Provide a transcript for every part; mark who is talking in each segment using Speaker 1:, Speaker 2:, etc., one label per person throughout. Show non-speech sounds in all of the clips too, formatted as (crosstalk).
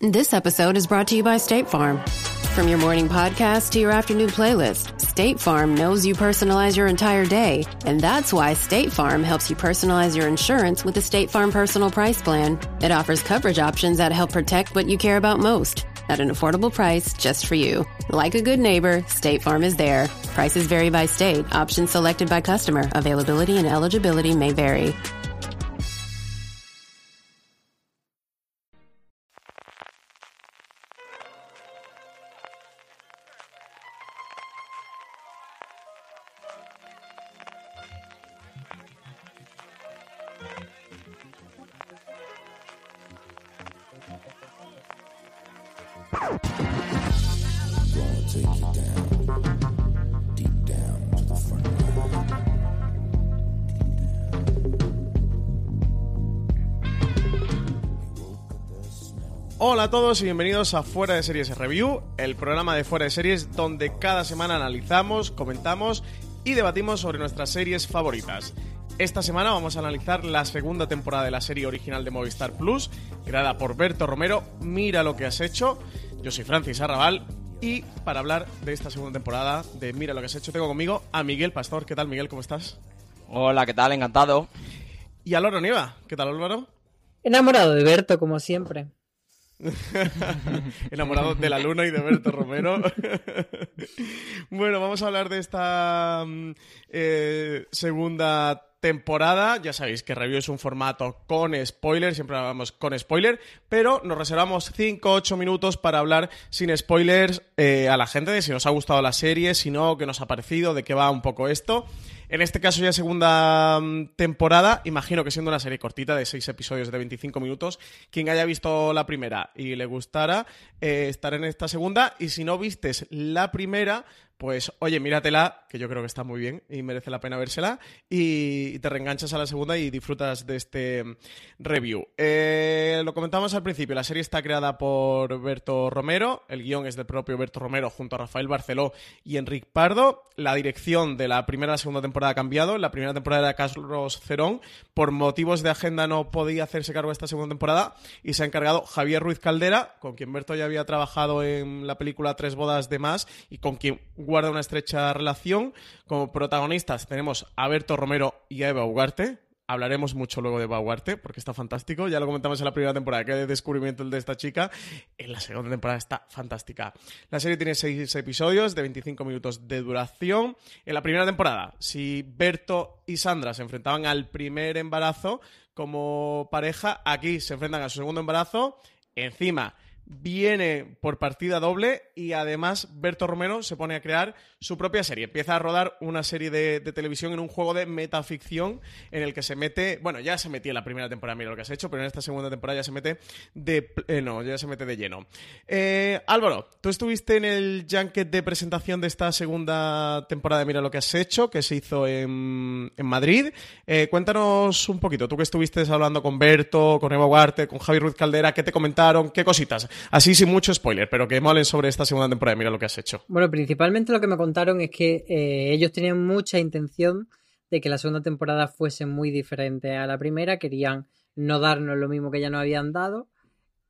Speaker 1: This episode is brought to you by State Farm. From your morning podcast to your afternoon playlist, State Farm knows you personalize your entire day, and that's why State Farm helps you personalize your insurance with the State Farm Personal Price Plan. It offers coverage options that help protect what you care about most at an affordable price just for you. Like a good neighbor, State Farm is there. Prices vary by state. Options selected by customer. Availability and eligibility may vary.
Speaker 2: A todos y bienvenidos a Fuera de Series Review, el programa de Fuera de Series donde cada semana analizamos, comentamos y debatimos sobre nuestras series favoritas. Esta semana vamos a analizar la segunda temporada de la serie original de Movistar Plus, creada por Berto Romero, Mira lo que has hecho. Yo soy Francis Arrabal y para hablar de esta segunda temporada de Mira lo que has hecho tengo conmigo a Miguel Pastor. ¿Qué tal Miguel? ¿Cómo estás?
Speaker 3: Hola, ¿qué tal? Encantado.
Speaker 2: Y a Álvaro Nieva. ¿Qué tal Álvaro?
Speaker 4: Enamorado de Berto, como siempre. (laughs)
Speaker 2: Enamorado de la luna y de Berto Romero. (laughs) bueno, vamos a hablar de esta mm, eh, segunda temporada. Ya sabéis que review es un formato con spoiler, siempre hablamos con spoiler, pero nos reservamos 5-8 minutos para hablar sin spoilers eh, a la gente de si nos ha gustado la serie, si no, qué nos ha parecido, de qué va un poco esto. En este caso ya segunda mm, temporada, imagino que siendo una serie cortita de 6 episodios de 25 minutos, quien haya visto la primera y le gustara, eh, estar en esta segunda, y si no vistes la primera, pues oye, míratela, que yo creo que está muy bien y merece la pena vérsela, y te reenganchas a la segunda y disfrutas de este mm, review. Eh, lo comentamos al principio, la serie está creada por Berto Romero, el guion es del propio Berto Romero junto a Rafael Barceló y Enric Pardo, la dirección de la primera a la segunda temporada ha cambiado, la primera temporada era Carlos Cerón, por motivos de agenda no podía hacerse cargo de esta segunda temporada y se ha encargado Javier Ruiz Caldera, con quien Berto ya había trabajado en la película Tres bodas de más y con quien guarda una estrecha relación. Como protagonistas tenemos a Berto Romero y a Eva Ugarte. Hablaremos mucho luego de Eva Ugarte porque está fantástico. Ya lo comentamos en la primera temporada, que descubrimiento el de esta chica. En la segunda temporada está fantástica. La serie tiene seis episodios de 25 minutos de duración. En la primera temporada, si Berto y Sandra se enfrentaban al primer embarazo como pareja, aquí se enfrentan a su segundo embarazo. Encima viene por partida doble y además Berto Romero se pone a crear su propia serie. Empieza a rodar una serie de, televisión en un juego de metaficción en el que se mete, bueno, ya se metía en la primera temporada, mira lo que has hecho, pero en esta segunda temporada ya se mete de, eh, no, ya se mete de lleno. Eh, Álvaro, tú estuviste en el junket de presentación de esta segunda temporada de Mira lo que has hecho, que se hizo en, Madrid. Eh, cuéntanos un poquito, tú que estuviste hablando con Berto, con Eva Ugarte, con Javi Ruiz Caldera, ¿qué te comentaron? ¿Qué cositas? Así sin mucho spoiler, pero que molen sobre esta segunda temporada. Mira lo que has hecho.
Speaker 4: Bueno, principalmente lo que me contaron es que eh, ellos tenían mucha intención de que la segunda temporada fuese muy diferente a la primera. Querían no darnos lo mismo que ya nos habían dado.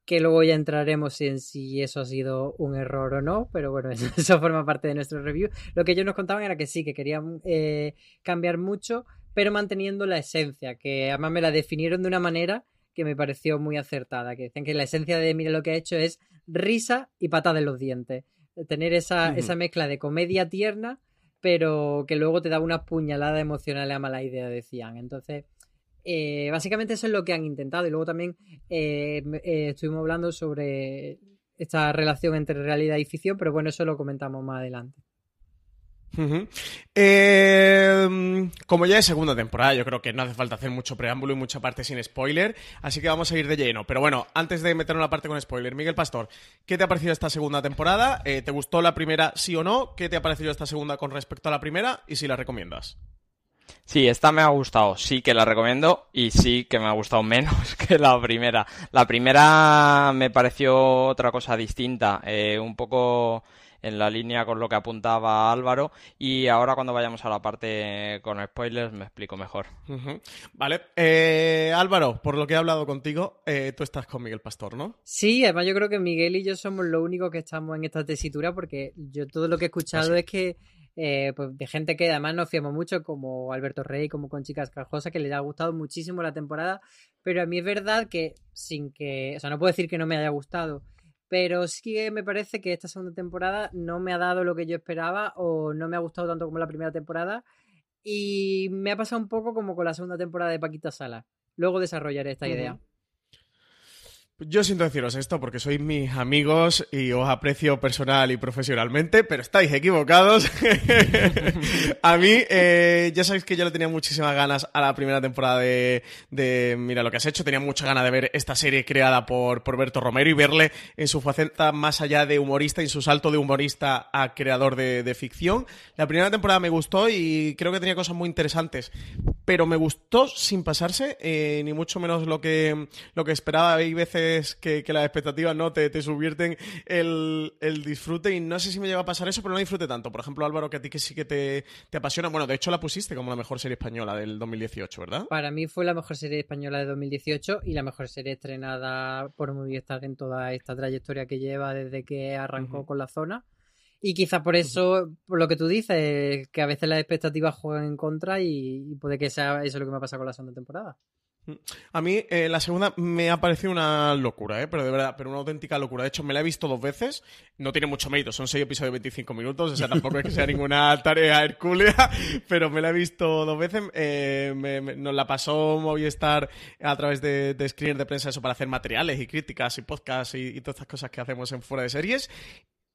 Speaker 4: Que luego ya entraremos en si eso ha sido un error o no, pero bueno, (laughs) eso, forma parte de nuestro review. Lo que ellos nos contaban era que sí, que querían eh, cambiar mucho, pero manteniendo la esencia, que además me la definieron de una manera que me pareció muy acertada, que decían que la esencia de Mira lo que ha hecho es risa y patada en los dientes. Tener esa, esa mezcla de comedia tierna, pero que luego te da una puñalada emocional a mala idea, decían. Entonces, eh, básicamente eso es lo que han intentado. Y luego también eh, eh, estuvimos hablando sobre esta relación entre realidad y ficción, pero bueno, eso lo comentamos más adelante.
Speaker 2: Eh, como ya es segunda temporada, yo creo que no hace falta hacer mucho preámbulo y mucha parte sin spoiler, así que vamos a ir de lleno. Pero bueno, antes de meternos en la parte con spoiler, Miguel Pastor, ¿qué te ha parecido esta segunda temporada? Eh, ¿Te gustó la primera, sí o no? ¿Qué te ha parecido esta segunda con respecto a la primera? Y si la recomiendas.
Speaker 3: Sí, esta me ha gustado, sí que la recomiendo y sí que me ha gustado menos (laughs) que la primera. La primera me pareció otra cosa distinta, eh, un poco en la línea con lo que apuntaba Álvaro y ahora cuando vayamos a la parte con spoilers me explico mejor.
Speaker 2: Vale. Eh, Álvaro, por lo que he hablado contigo, eh, tú estás con Miguel Pastor, ¿no?
Speaker 4: Sí, además yo creo que Miguel y yo somos los únicos que estamos en esta tesitura porque yo todo lo que he escuchado es que eh, pues de gente que además nos fiamos mucho, como Alberto Rey, como con Chicas Cajosas, que les ha gustado muchísimo la temporada, pero a mí es verdad que sin que, o sea, no puedo decir que no me haya gustado, pero sí que me parece que esta segunda temporada no me ha dado lo que yo esperaba o no me ha gustado tanto como la primera temporada y me ha pasado un poco como con la segunda temporada de Paquita Sala. Luego desarrollaré esta idea.
Speaker 2: Yo siento deciros esto porque sois mis amigos y os aprecio personal y profesionalmente, pero estáis equivocados. (laughs) a mí, eh, ya sabéis que yo le tenía muchísimas ganas a la primera temporada de, de Mira lo que has hecho. Tenía mucha ganas de ver esta serie creada por, por Berto Romero y verle en su faceta más allá de humorista en su salto de humorista a creador de, de ficción. La primera temporada me gustó y creo que tenía cosas muy interesantes, pero me gustó sin pasarse, eh, ni mucho menos lo que, lo que esperaba. Hay veces que, que las expectativas no te, te subvierten el, el disfrute y no sé si me llega a pasar eso, pero no disfrute tanto. Por ejemplo, Álvaro, que a ti que sí que te, te apasiona. Bueno, de hecho la pusiste como la mejor serie española del 2018, ¿verdad?
Speaker 4: Para mí fue la mejor serie española de 2018 y la mejor serie estrenada por Movistar en toda esta trayectoria que lleva desde que arrancó con la zona. Y quizá por eso, por lo que tú dices, que a veces las expectativas juegan en contra y, y puede que sea eso lo que me ha pasado con la segunda temporada.
Speaker 2: A mí eh, la segunda me ha parecido una locura, ¿eh? pero de verdad, pero una auténtica locura. De hecho, me la he visto dos veces. No tiene mucho mérito, son seis episodios de 25 minutos, o sea, tampoco es que sea ninguna (laughs) tarea hercúlea, pero me la he visto dos veces. Eh, me- me- nos la pasó Movistar a través de, de screeners de prensa eso para hacer materiales y críticas y podcasts y, y todas estas cosas que hacemos en Fuera de Series.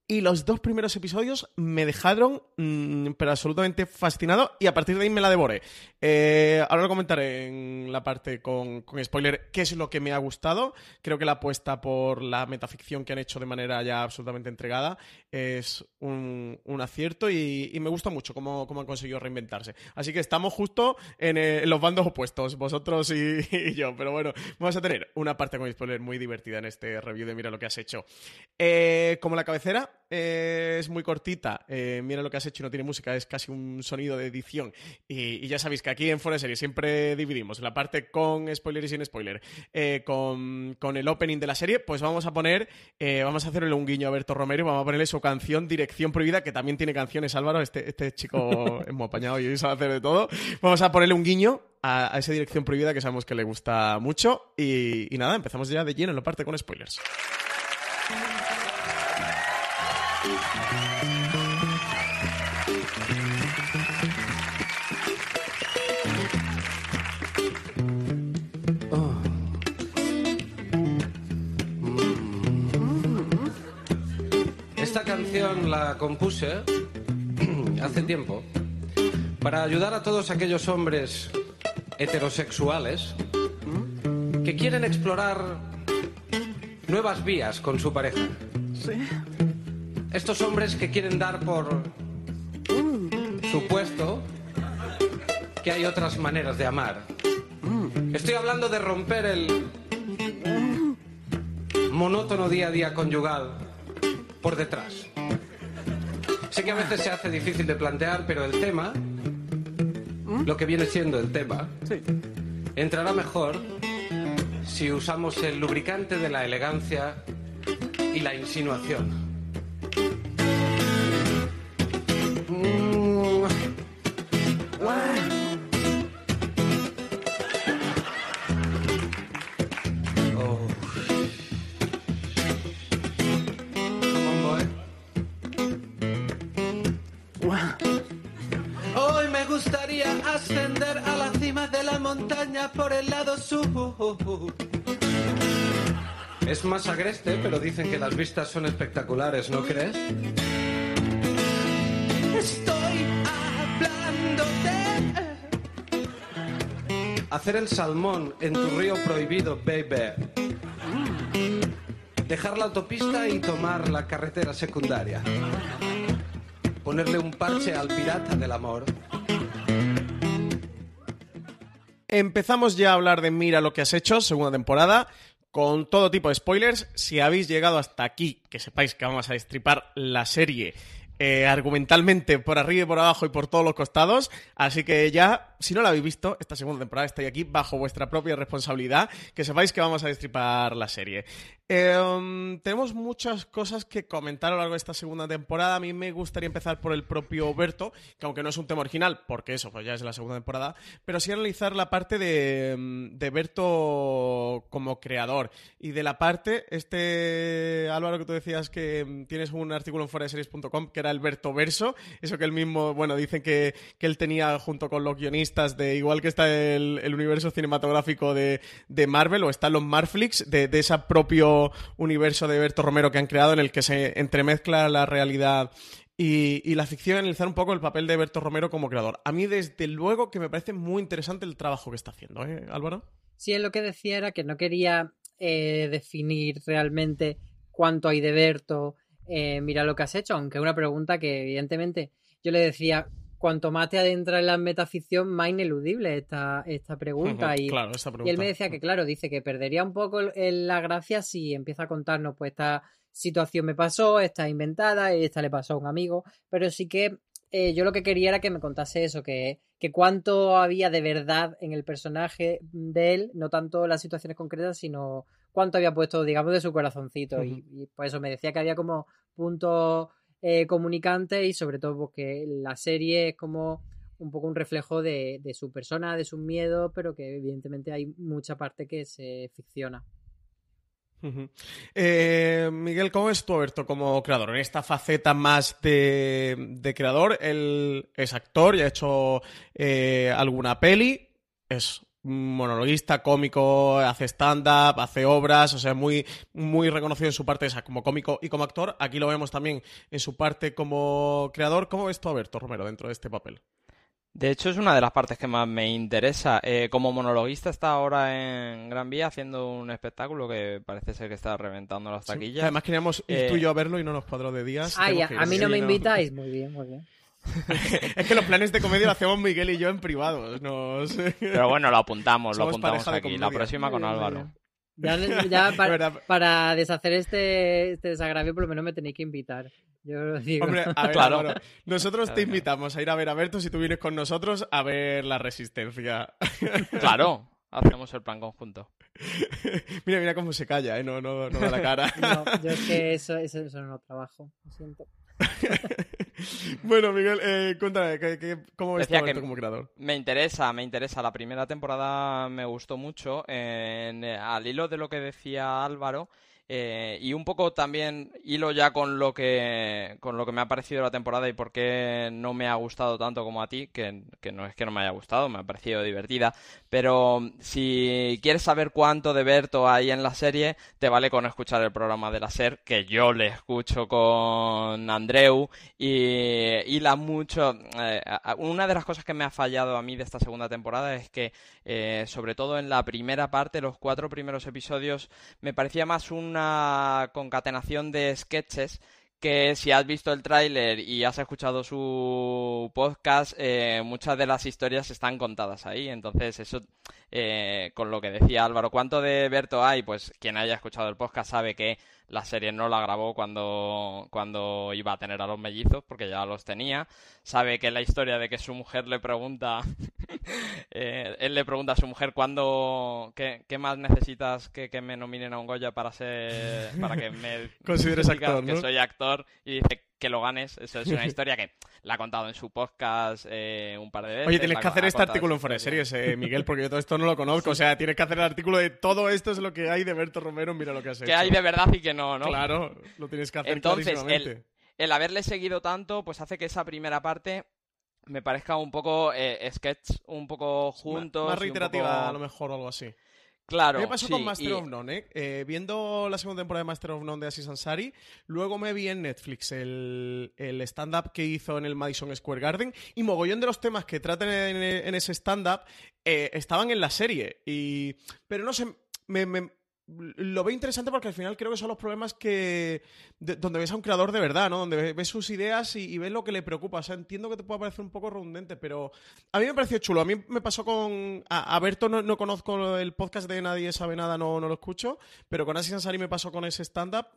Speaker 2: Y los dos primeros episodios me dejaron, mm, pero absolutamente fascinado, y a partir de ahí me la devoré. Eh, ahora lo comentaré en la parte con, con spoiler qué es lo que me ha gustado. Creo que la apuesta por la metaficción que han hecho de manera ya absolutamente entregada es un, un acierto y, me gusta mucho cómo, cómo han conseguido reinventarse. Así que estamos justo en, eh, los bandos opuestos, vosotros y, (laughs) y yo. Pero bueno, vamos a tener una parte con spoiler muy divertida en este review de Mira lo que has hecho. Eh, como la cabecera eh, es muy cortita, eh, mira lo que has hecho y no tiene música, es casi un sonido de edición. Y, y ya sabéis que aquí en Fuera de Serie siempre dividimos la parte con spoiler y sin spoiler. Eh, con, con el opening de la serie, pues vamos a poner, vamos a hacerle un guiño a Berto Romero y vamos a ponerle su canción Dirección Prohibida, que también tiene canciones, Álvaro. Este, este chico (laughs) es muy apañado y sabe hacer de todo. Vamos a ponerle un guiño a, a esa Dirección Prohibida que sabemos que le gusta mucho. Y, y nada, empezamos ya de lleno en la parte con spoilers.
Speaker 5: Esta canción la compuse (clears throat) hace tiempo para ayudar a todos aquellos hombres heterosexuales que quieren explorar nuevas vías con su pareja. Estos hombres que quieren dar por supuesto que hay otras maneras de amar. Estoy hablando de romper el monótono día a día conyugal por detrás. Sé que a veces se hace difícil de plantear, pero el tema, lo que viene siendo el tema, entrará mejor si usamos el lubricante de la elegancia y la insinuación. Más agreste, pero dicen que las vistas son espectaculares, ¿no crees? Estoy hablando de hacer el salmón en tu río prohibido, baby. Dejar la autopista y tomar la carretera secundaria. Ponerle un parche al pirata del amor.
Speaker 2: Empezamos ya a hablar de Mira lo que has hecho, segunda temporada, con todo tipo de spoilers. Si habéis llegado hasta aquí, que sepáis que vamos a destripar la serie eh, argumentalmente por arriba y por abajo y por todos los costados. Así que ya, si no la habéis visto, esta segunda temporada estáis aquí bajo vuestra propia responsabilidad, que sepáis que vamos a destripar la serie. Eh, tenemos muchas cosas que comentar a lo largo de esta segunda temporada. A mí me gustaría empezar por el propio Berto, que aunque no es un tema original, porque eso pues ya es la segunda temporada, pero sí analizar la parte de, de Berto como creador y de la parte, este Álvaro que tú decías que mm, tienes un artículo en foraseries.com que era el Berto Verso, eso que él mismo, bueno, dicen que él tenía junto con los guionistas de, igual que está el, universo cinematográfico de, de, Marvel o están los Marflix, de, de ese propio universo de Berto Romero que han creado en el que se entremezcla la realidad y, la ficción, analizar un poco el papel de Berto Romero como creador. A mí, desde luego, que me parece muy interesante el trabajo que está haciendo, ¿eh, Álvaro?
Speaker 4: Sí, lo que decía era que no quería eh, definir realmente cuánto hay de Berto, eh, mira lo que has hecho, aunque es una pregunta que evidentemente yo le decía, cuanto más te adentra en la metaficción, más ineludible esta, esta, pregunta.
Speaker 2: Uh -huh,
Speaker 4: y,
Speaker 2: claro, esta pregunta.
Speaker 4: y él me decía que, claro, dice que perdería un poco la gracia si empieza a contarnos, pues esta situación me pasó, esta inventada, y esta le pasó a un amigo, pero sí que eh, yo lo que quería era que me contase eso, que, que cuánto había de verdad en el personaje de él, no tanto las situaciones concretas, sino cuánto había puesto, digamos, de su corazoncito. Uh -huh. y, y, por eso me decía que había como puntos eh, comunicantes y sobre todo porque la serie es como un poco un reflejo de, su persona, de sus miedos, pero que evidentemente hay mucha parte que se ficciona.
Speaker 2: Eh, Miguel, ¿cómo es tu Alberto como creador? En esta faceta más de, de creador, él es actor y ha hecho eh, alguna peli, es monologuista, cómico, hace stand-up, hace obras, o sea, muy, muy reconocido en su parte esa como cómico y como actor. Aquí lo vemos también en su parte como creador. ¿Cómo ves tú, Alberto Romero, dentro de este papel?
Speaker 3: De hecho, es una de las partes que más me interesa. Eh, como monologuista está ahora en Gran Vía haciendo un espectáculo que parece ser que está reventando las taquillas. Sí.
Speaker 2: Además queríamos ir eh... tú y yo a verlo y no nos cuadró de días.
Speaker 4: Ah, ya, a mí no me invitáis. Muy bien, muy bien. (laughs)
Speaker 2: es que los planes de comedia lo hacemos Miguel y yo en privado. Nos...
Speaker 3: Pero bueno, lo apuntamos, lo apuntamos aquí. La próxima con Álvaro.
Speaker 4: Ya, ya (laughs) para, para, deshacer este, este, desagravio, por lo menos me tenéis que invitar. Yo lo digo.
Speaker 2: Hombre, a ver, claro. Álvaro, nosotros te invitamos a ir a ver a Berto si tú vienes con nosotros a ver la resistencia. (laughs)
Speaker 3: Claro, hacemos el plan conjunto.
Speaker 2: mira, mira cómo se calla, ¿eh? No, no, no da la cara.
Speaker 4: no, yo es que eso, eso, eso no trabajo, lo siento. (laughs)
Speaker 2: bueno, Miguel, eh, cuéntame, ¿qué, qué, cómo ves tú como creador?
Speaker 3: Me interesa, me interesa. La primera temporada me gustó mucho. En, al hilo de lo que decía Álvaro, eh, y un poco también hilo ya con lo que con lo que me ha parecido la temporada y por qué no me ha gustado tanto como a ti, que, que, no es que no me haya gustado, me ha parecido divertida, pero si quieres saber cuánto de Berto hay en la serie, te vale con escuchar el programa de la SER, que yo le escucho con Andreu y, y la mucho... Eh, una de las cosas que me ha fallado a mí de esta segunda temporada es que, eh, sobre todo en la primera parte, los cuatro primeros episodios, me parecía más un una concatenación de sketches que si has visto el tráiler y has escuchado su podcast, eh, muchas de las historias están contadas ahí. Entonces eso eh, con lo que decía Álvaro. ¿Cuánto de Berto hay? Pues quien haya escuchado el podcast sabe que la serie no la grabó cuando, cuando iba a tener a los mellizos, porque ya los tenía. Sabe que la historia de que su mujer le pregunta, (laughs) eh, él le pregunta a su mujer cuándo, qué, qué más necesitas que, que, me nominen a un Goya para ser, para que me (laughs)
Speaker 2: consideres actor,
Speaker 3: que soy actor y dice que lo ganes. Eso es una (laughs) historia que la ha contado en su podcast eh, un par de veces.
Speaker 2: Oye, tienes que hacer este artículo en Fuera de Series, eh, Miguel, porque yo todo esto no lo conozco. (laughs) O sea, tienes que hacer el artículo de todo esto es lo que hay de Berto Romero, mira lo que has hecho.
Speaker 3: Que hay de verdad y que no, ¿no?
Speaker 2: Claro, lo tienes que hacer
Speaker 3: Entonces, el, el haberle seguido tanto, pues hace que esa primera parte me parezca un poco eh, sketch, un poco juntos.
Speaker 2: Más reiterativa, a lo mejor, o algo así.
Speaker 3: Claro.
Speaker 2: ¿Qué pasó
Speaker 3: sí,
Speaker 2: con Master
Speaker 3: y...
Speaker 2: of None? Eh? Eh, viendo la segunda temporada de Master of None de Aziz Ansari, luego me vi en Netflix el, el stand-up que hizo en el Madison Square Garden y mogollón de los temas que tratan en, en ese stand-up eh, estaban en la serie. Y... Pero no sé, me, me, lo veo interesante porque al final creo que son los problemas que de, donde ves a un creador de verdad, ¿no? Donde ves sus ideas y, ves lo que le preocupa. O sea, entiendo que te pueda parecer un poco redundante, pero a mí me pareció chulo. A mí me pasó con... A, Berto no, no, conozco el podcast de Nadie Sabe Nada, no, no lo escucho, pero con Asis Ansari me pasó con ese stand-up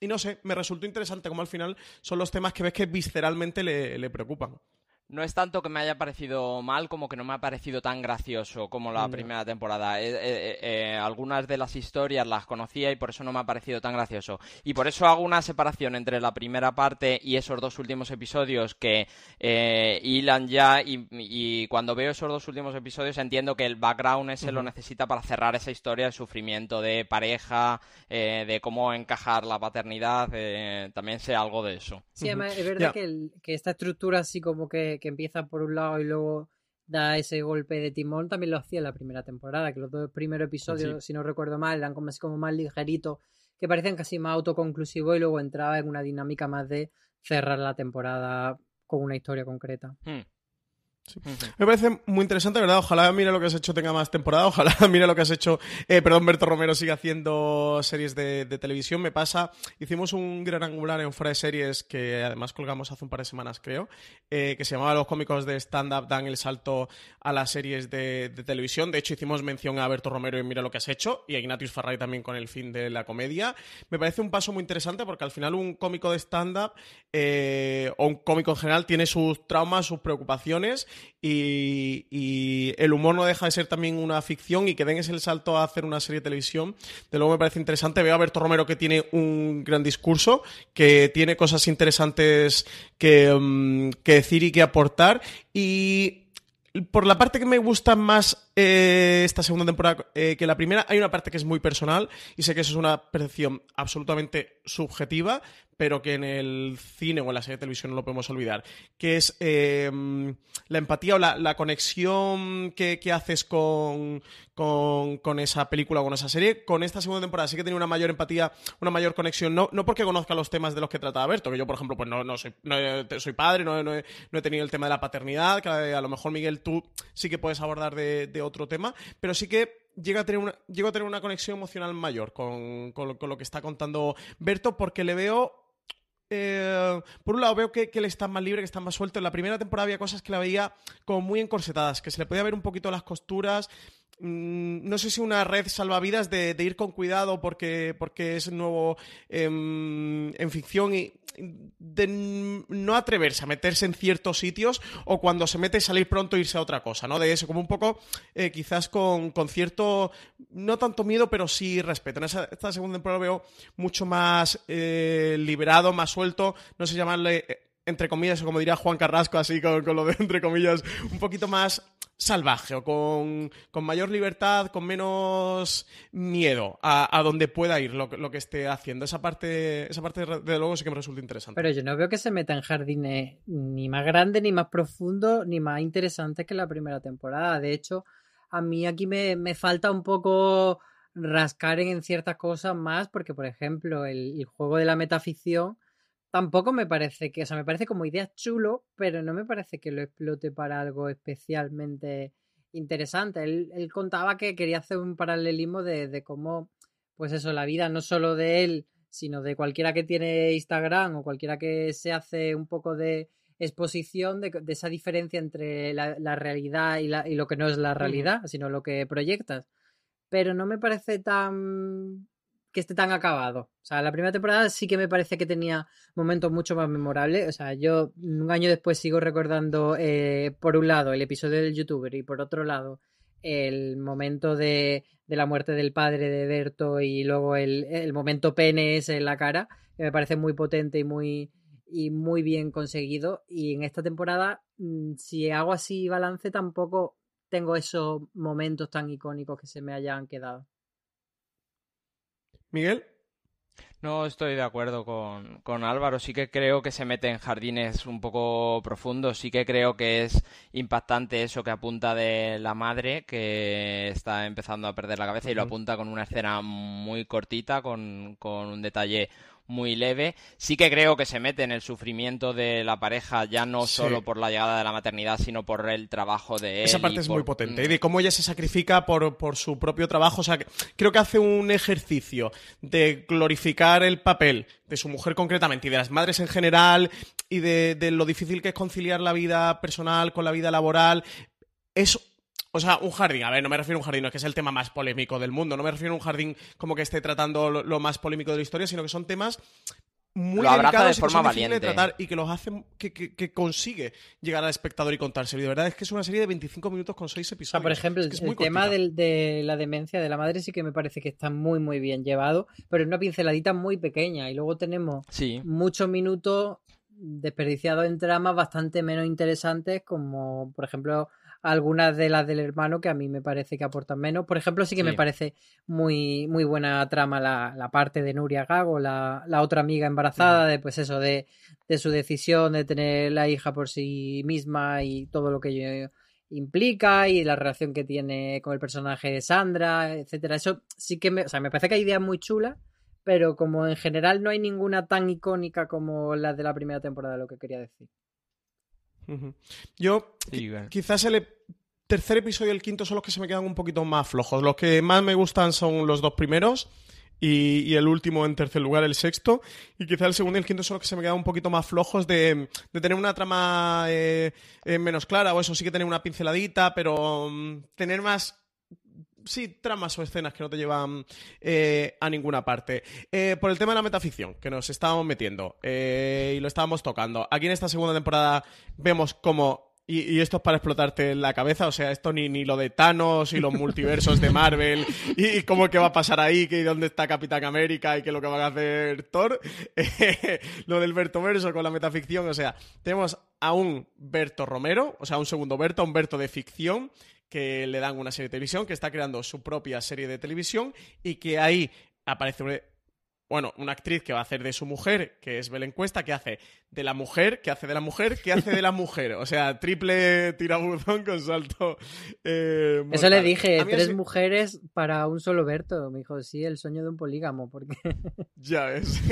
Speaker 2: y no sé, me resultó interesante como al final son los temas que ves que visceralmente le, le preocupan.
Speaker 3: No es tanto que me haya parecido mal como que no me ha parecido tan gracioso como la
Speaker 2: No.
Speaker 3: primera temporada. Eh, eh, eh, algunas de las historias las conocía y por eso no me ha parecido tan gracioso. Y por eso hago una separación entre la primera parte y esos dos últimos episodios que eh, hilan ya y, y cuando veo esos dos últimos episodios entiendo que el background ese lo necesita para cerrar esa historia de sufrimiento de pareja, eh, de cómo encajar la paternidad, eh, también sé algo de eso.
Speaker 4: Sí, además es verdad el- que esta estructura así como que, que empieza por un lado y luego da ese golpe de timón también lo hacía en la primera temporada, que los dos primeros episodios, si no recuerdo mal, eran como así como más ligeritos, que parecían casi más autoconclusivos y luego entraba en una dinámica más de cerrar la temporada con una historia concreta.
Speaker 3: Hmm.
Speaker 2: Me parece muy interesante, ¿verdad? Ojalá mira lo que has hecho tenga más temporada, ojalá (laughs) mira lo que has hecho, eh, perdón, Berto Romero sigue haciendo series de, de televisión. Me pasa, hicimos un gran angular en fuera de series que además colgamos hace un par de semanas, creo, eh, que se llamaba Los cómicos de stand-up dan el salto a las series de, de televisión. De hecho, hicimos mención a Berto Romero y mira lo que has hecho, y a Ignatius Farray también con el fin de la comedia. Me parece un paso muy interesante porque al final un cómico de stand-up eh, o un cómico en general tiene sus traumas, sus preocupaciones y, el humor no deja de ser también una ficción y que den ese salto a hacer una serie de televisión. De luego me parece interesante. Veo a Berto Romero que tiene un gran discurso, que tiene cosas interesantes que, que decir y que aportar y por la parte que me gusta más eh, esta segunda temporada eh, que la primera, hay una parte que es muy personal y sé que eso es una percepción absolutamente subjetiva, pero que en el cine o en la serie de televisión no lo podemos olvidar, que es eh, la empatía o la, la conexión que, que haces con, con, con, esa película o con esa serie. Con esta segunda temporada sí que tenía una mayor empatía, una mayor conexión, no, no porque conozca los temas de los que trata Berto, que yo, por ejemplo, pues no, no, soy, no soy padre, no, no, he, tenido el tema de la paternidad, que a lo mejor, Miguel, tú sí que puedes abordar de, otro tema, pero sí que llega a tener una, llego a tener una conexión emocional mayor con, con, con lo que está contando Berto, porque le veo eh, por un lado veo que, que, él está más libre, que está más suelto. En la primera temporada había cosas que la veía como muy encorsetadas, que se le podía ver un poquito las costuras. Mm, no sé si una red salvavidas de, de ir con cuidado porque, porque es nuevo eh, en ficción y de no atreverse a meterse en ciertos sitios o cuando se mete salir pronto irse a otra cosa, ¿no? De eso, como un poco eh, quizás con, con, cierto, no tanto miedo, pero sí respeto. En esa, esta segunda temporada veo mucho más eh, liberado, más suelto, no sé llamarle eh, entre comillas, o como diría Juan Carrasco, así con, lo de entre comillas, un poquito más salvaje o con, con mayor libertad, con menos miedo a, a donde pueda ir lo, lo, que esté haciendo. Esa parte, esa parte, de luego, sí que me resulta interesante.
Speaker 4: Pero yo no veo que se meta en jardines ni más grandes, ni más profundos, ni más interesantes que la primera temporada. De hecho, a mí aquí me, me falta un poco rascar en ciertas cosas más, porque, por ejemplo, el, el juego de la metaficción tampoco me parece que, o sea, me parece como idea chulo, pero no me parece que lo explote para algo especialmente interesante. Él, él contaba que quería hacer un paralelismo de, de, cómo, pues eso, la vida no solo de él, sino de cualquiera que tiene Instagram o cualquiera que se hace un poco de exposición de, de esa diferencia entre la, la realidad y, la, y, lo que no es la realidad, sino lo que proyectas. Pero no me parece tan que esté tan acabado. O sea, la primera temporada sí que me parece que tenía momentos mucho más memorables. O sea, yo un año después sigo recordando, eh, por un lado, el episodio del youtuber y por otro lado, el momento de, la muerte del padre de Berto y luego el, momento penes en la cara, que me parece muy potente y muy, y muy bien conseguido. Y en esta temporada, mm, si hago así balance, tampoco tengo esos momentos tan icónicos que se me hayan quedado.
Speaker 2: Miguel.
Speaker 3: No estoy de acuerdo con, con, Álvaro. Sí que creo que se mete en jardines un poco profundos. Sí que creo que es impactante eso que apunta de la madre, que está empezando a perder la cabeza y lo apunta con una escena muy cortita, con, con un detalle muy leve. Sí que creo que se mete en el sufrimiento de la pareja, ya no sí. solo por la llegada de la maternidad, sino por el trabajo de él.
Speaker 2: Esa parte es
Speaker 3: por...
Speaker 2: muy potente, ¿eh? de cómo ella se sacrifica por, por su propio trabajo. O sea, creo que hace un ejercicio de glorificar el papel de su mujer concretamente y de las madres en general y de, de lo difícil que es conciliar la vida personal con la vida laboral. Es o sea, un jardín, a ver, no me refiero a un jardín, no es que es el tema más polémico del mundo, no me refiero a un jardín como que esté tratando lo, lo más polémico de la historia, sino que son temas muy
Speaker 3: lo
Speaker 2: delicados
Speaker 3: de forma valiente.
Speaker 2: de tratar y que los hace que, que, que, consigue llegar al espectador y contárselo. Y de verdad es que es una serie de 25 minutos con 6 episodios.
Speaker 4: O sea, por ejemplo,
Speaker 2: es que es
Speaker 4: el tema del, de la demencia de la madre sí que me parece que está muy, muy bien llevado, pero es una pinceladita muy pequeña. Y luego tenemos
Speaker 3: sí.
Speaker 4: muchos minutos desperdiciados en tramas bastante menos interesantes, como por ejemplo algunas de las del hermano que a mí me parece que aportan menos. Por ejemplo, sí que sí. me parece muy, muy buena trama la, la parte de Nuria Gago, la, la otra amiga embarazada, sí. de pues eso, de, de, su decisión de tener la hija por sí misma y todo lo que ello implica y la relación que tiene con el personaje de Sandra, etcétera. Eso sí que me, o sea, me parece que hay ideas muy chulas, pero como en general no hay ninguna tan icónica como la de la primera temporada, lo que quería decir.
Speaker 2: Yo, sí, bueno. quizás el tercer episodio y el quinto son los que se me quedan un poquito más flojos. Los que más me gustan son los dos primeros. Y, y, el último en tercer lugar, el sexto. Y quizá el segundo y el quinto son los que se me quedan un poquito más flojos de, de tener una trama eh, eh, menos clara, o eso sí que tener una pinceladita, pero um, tener más sí, tramas o escenas que no te llevan eh, a ninguna parte. Eh, por el tema de la metaficción, que nos estábamos metiendo eh, y lo estábamos tocando. Aquí en esta segunda temporada vemos como y, y, esto es para explotarte la cabeza, o sea, esto ni, ni lo de Thanos y los (laughs) multiversos de Marvel y, y cómo que va a pasar ahí, que dónde está Capitán América y qué es lo que va a hacer Thor, eh, (laughs) lo del Berto Verso con la metaficción, o sea, tenemos a un Berto Romero, o sea, un segundo Berto, un Berto de ficción, que le dan una serie de televisión, que está creando su propia serie de televisión y que ahí aparece bueno, una actriz que va a hacer de su mujer, que es Belén Cuesta, que hace de la mujer, que hace de la mujer, que hace de la mujer. O sea, triple tirabuzón con salto. Eh,
Speaker 4: Eso le dije, tres así... mujeres para un solo Berto. Me dijo, sí, el sueño de un polígamo, porque... (laughs)
Speaker 2: ya ves.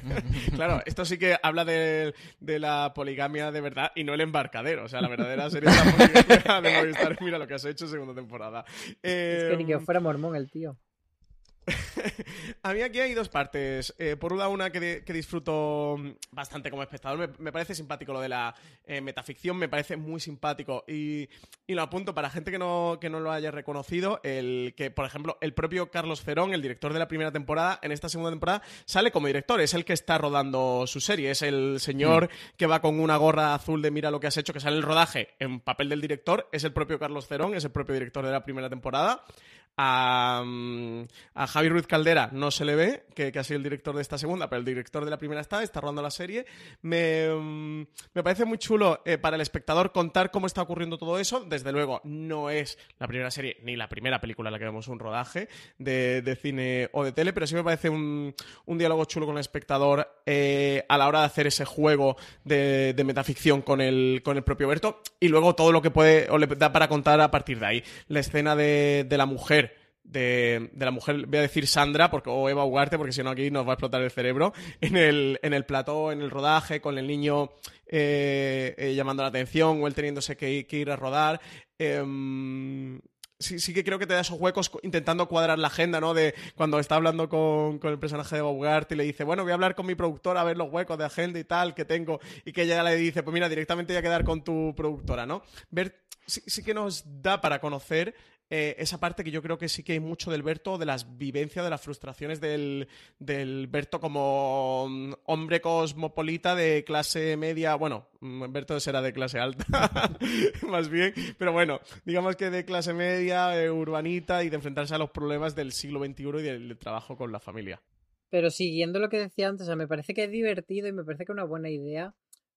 Speaker 2: (laughs) claro, esto sí que habla de, de, la poligamia de verdad y no el embarcadero. O sea, la verdadera serie de la poligamia de Movistar. (laughs) Mira lo que has hecho segunda temporada.
Speaker 4: Eh, es que ni que fuera mormón el tío. (laughs)
Speaker 2: a mí aquí hay dos partes. Eh, por una, una que, de, que, disfruto bastante como espectador. Me, me parece simpático lo de la eh, metaficción, me parece muy simpático. Y, y, lo apunto para gente que no, que no lo haya reconocido. El que, por ejemplo, el propio Carlos Cerón, el director de la primera temporada, en esta segunda temporada, sale como director. Es el que está rodando su serie. Es el señor mm. que va con una gorra azul de mira lo que has hecho, que sale el rodaje en papel del director. Es el propio Carlos Cerón, es el propio director de la primera temporada. A, a, Javi Ruiz Caldera no se le ve, que, que, ha sido el director de esta segunda, pero el director de la primera está, está rodando la serie. Me, me parece muy chulo eh, para el espectador contar cómo está ocurriendo todo eso. Desde luego, no es la primera serie ni la primera película en la que vemos un rodaje de, de cine o de tele, pero sí me parece un, un diálogo chulo con el espectador eh, a la hora de hacer ese juego de, de, metaficción con el, con el propio Berto y luego todo lo que puede o le da para contar a partir de ahí. La escena de, de la mujer de, la mujer, voy a decir Sandra, porque, o Eva Ugarte, porque si no aquí nos va a explotar el cerebro, en el, en el plató, en el rodaje, con el niño eh, eh, llamando la atención, o él teniéndose que, ir a rodar. Eh, sí, sí que creo que te da esos huecos intentando cuadrar la agenda, ¿no? De cuando está hablando con, con el personaje de Bogart y le dice, bueno, voy a hablar con mi productora a ver los huecos de agenda y tal que tengo. Y que ella le dice, pues mira, directamente voy a quedar con tu productora, ¿no? Ver, sí que nos da para conocer eh, esa parte que yo creo que sí que hay mucho del Berto, de las vivencias, de las frustraciones del, del Berto como mm, hombre cosmopolita de clase media, bueno, mm, Berto será de clase alta, (laughs) más bien, pero bueno, digamos que de clase media, eh, urbanita y de enfrentarse a los problemas del siglo XXI y del trabajo con la familia.
Speaker 4: Pero siguiendo lo que decía antes, o sea, me parece que es divertido y me parece que es una buena idea,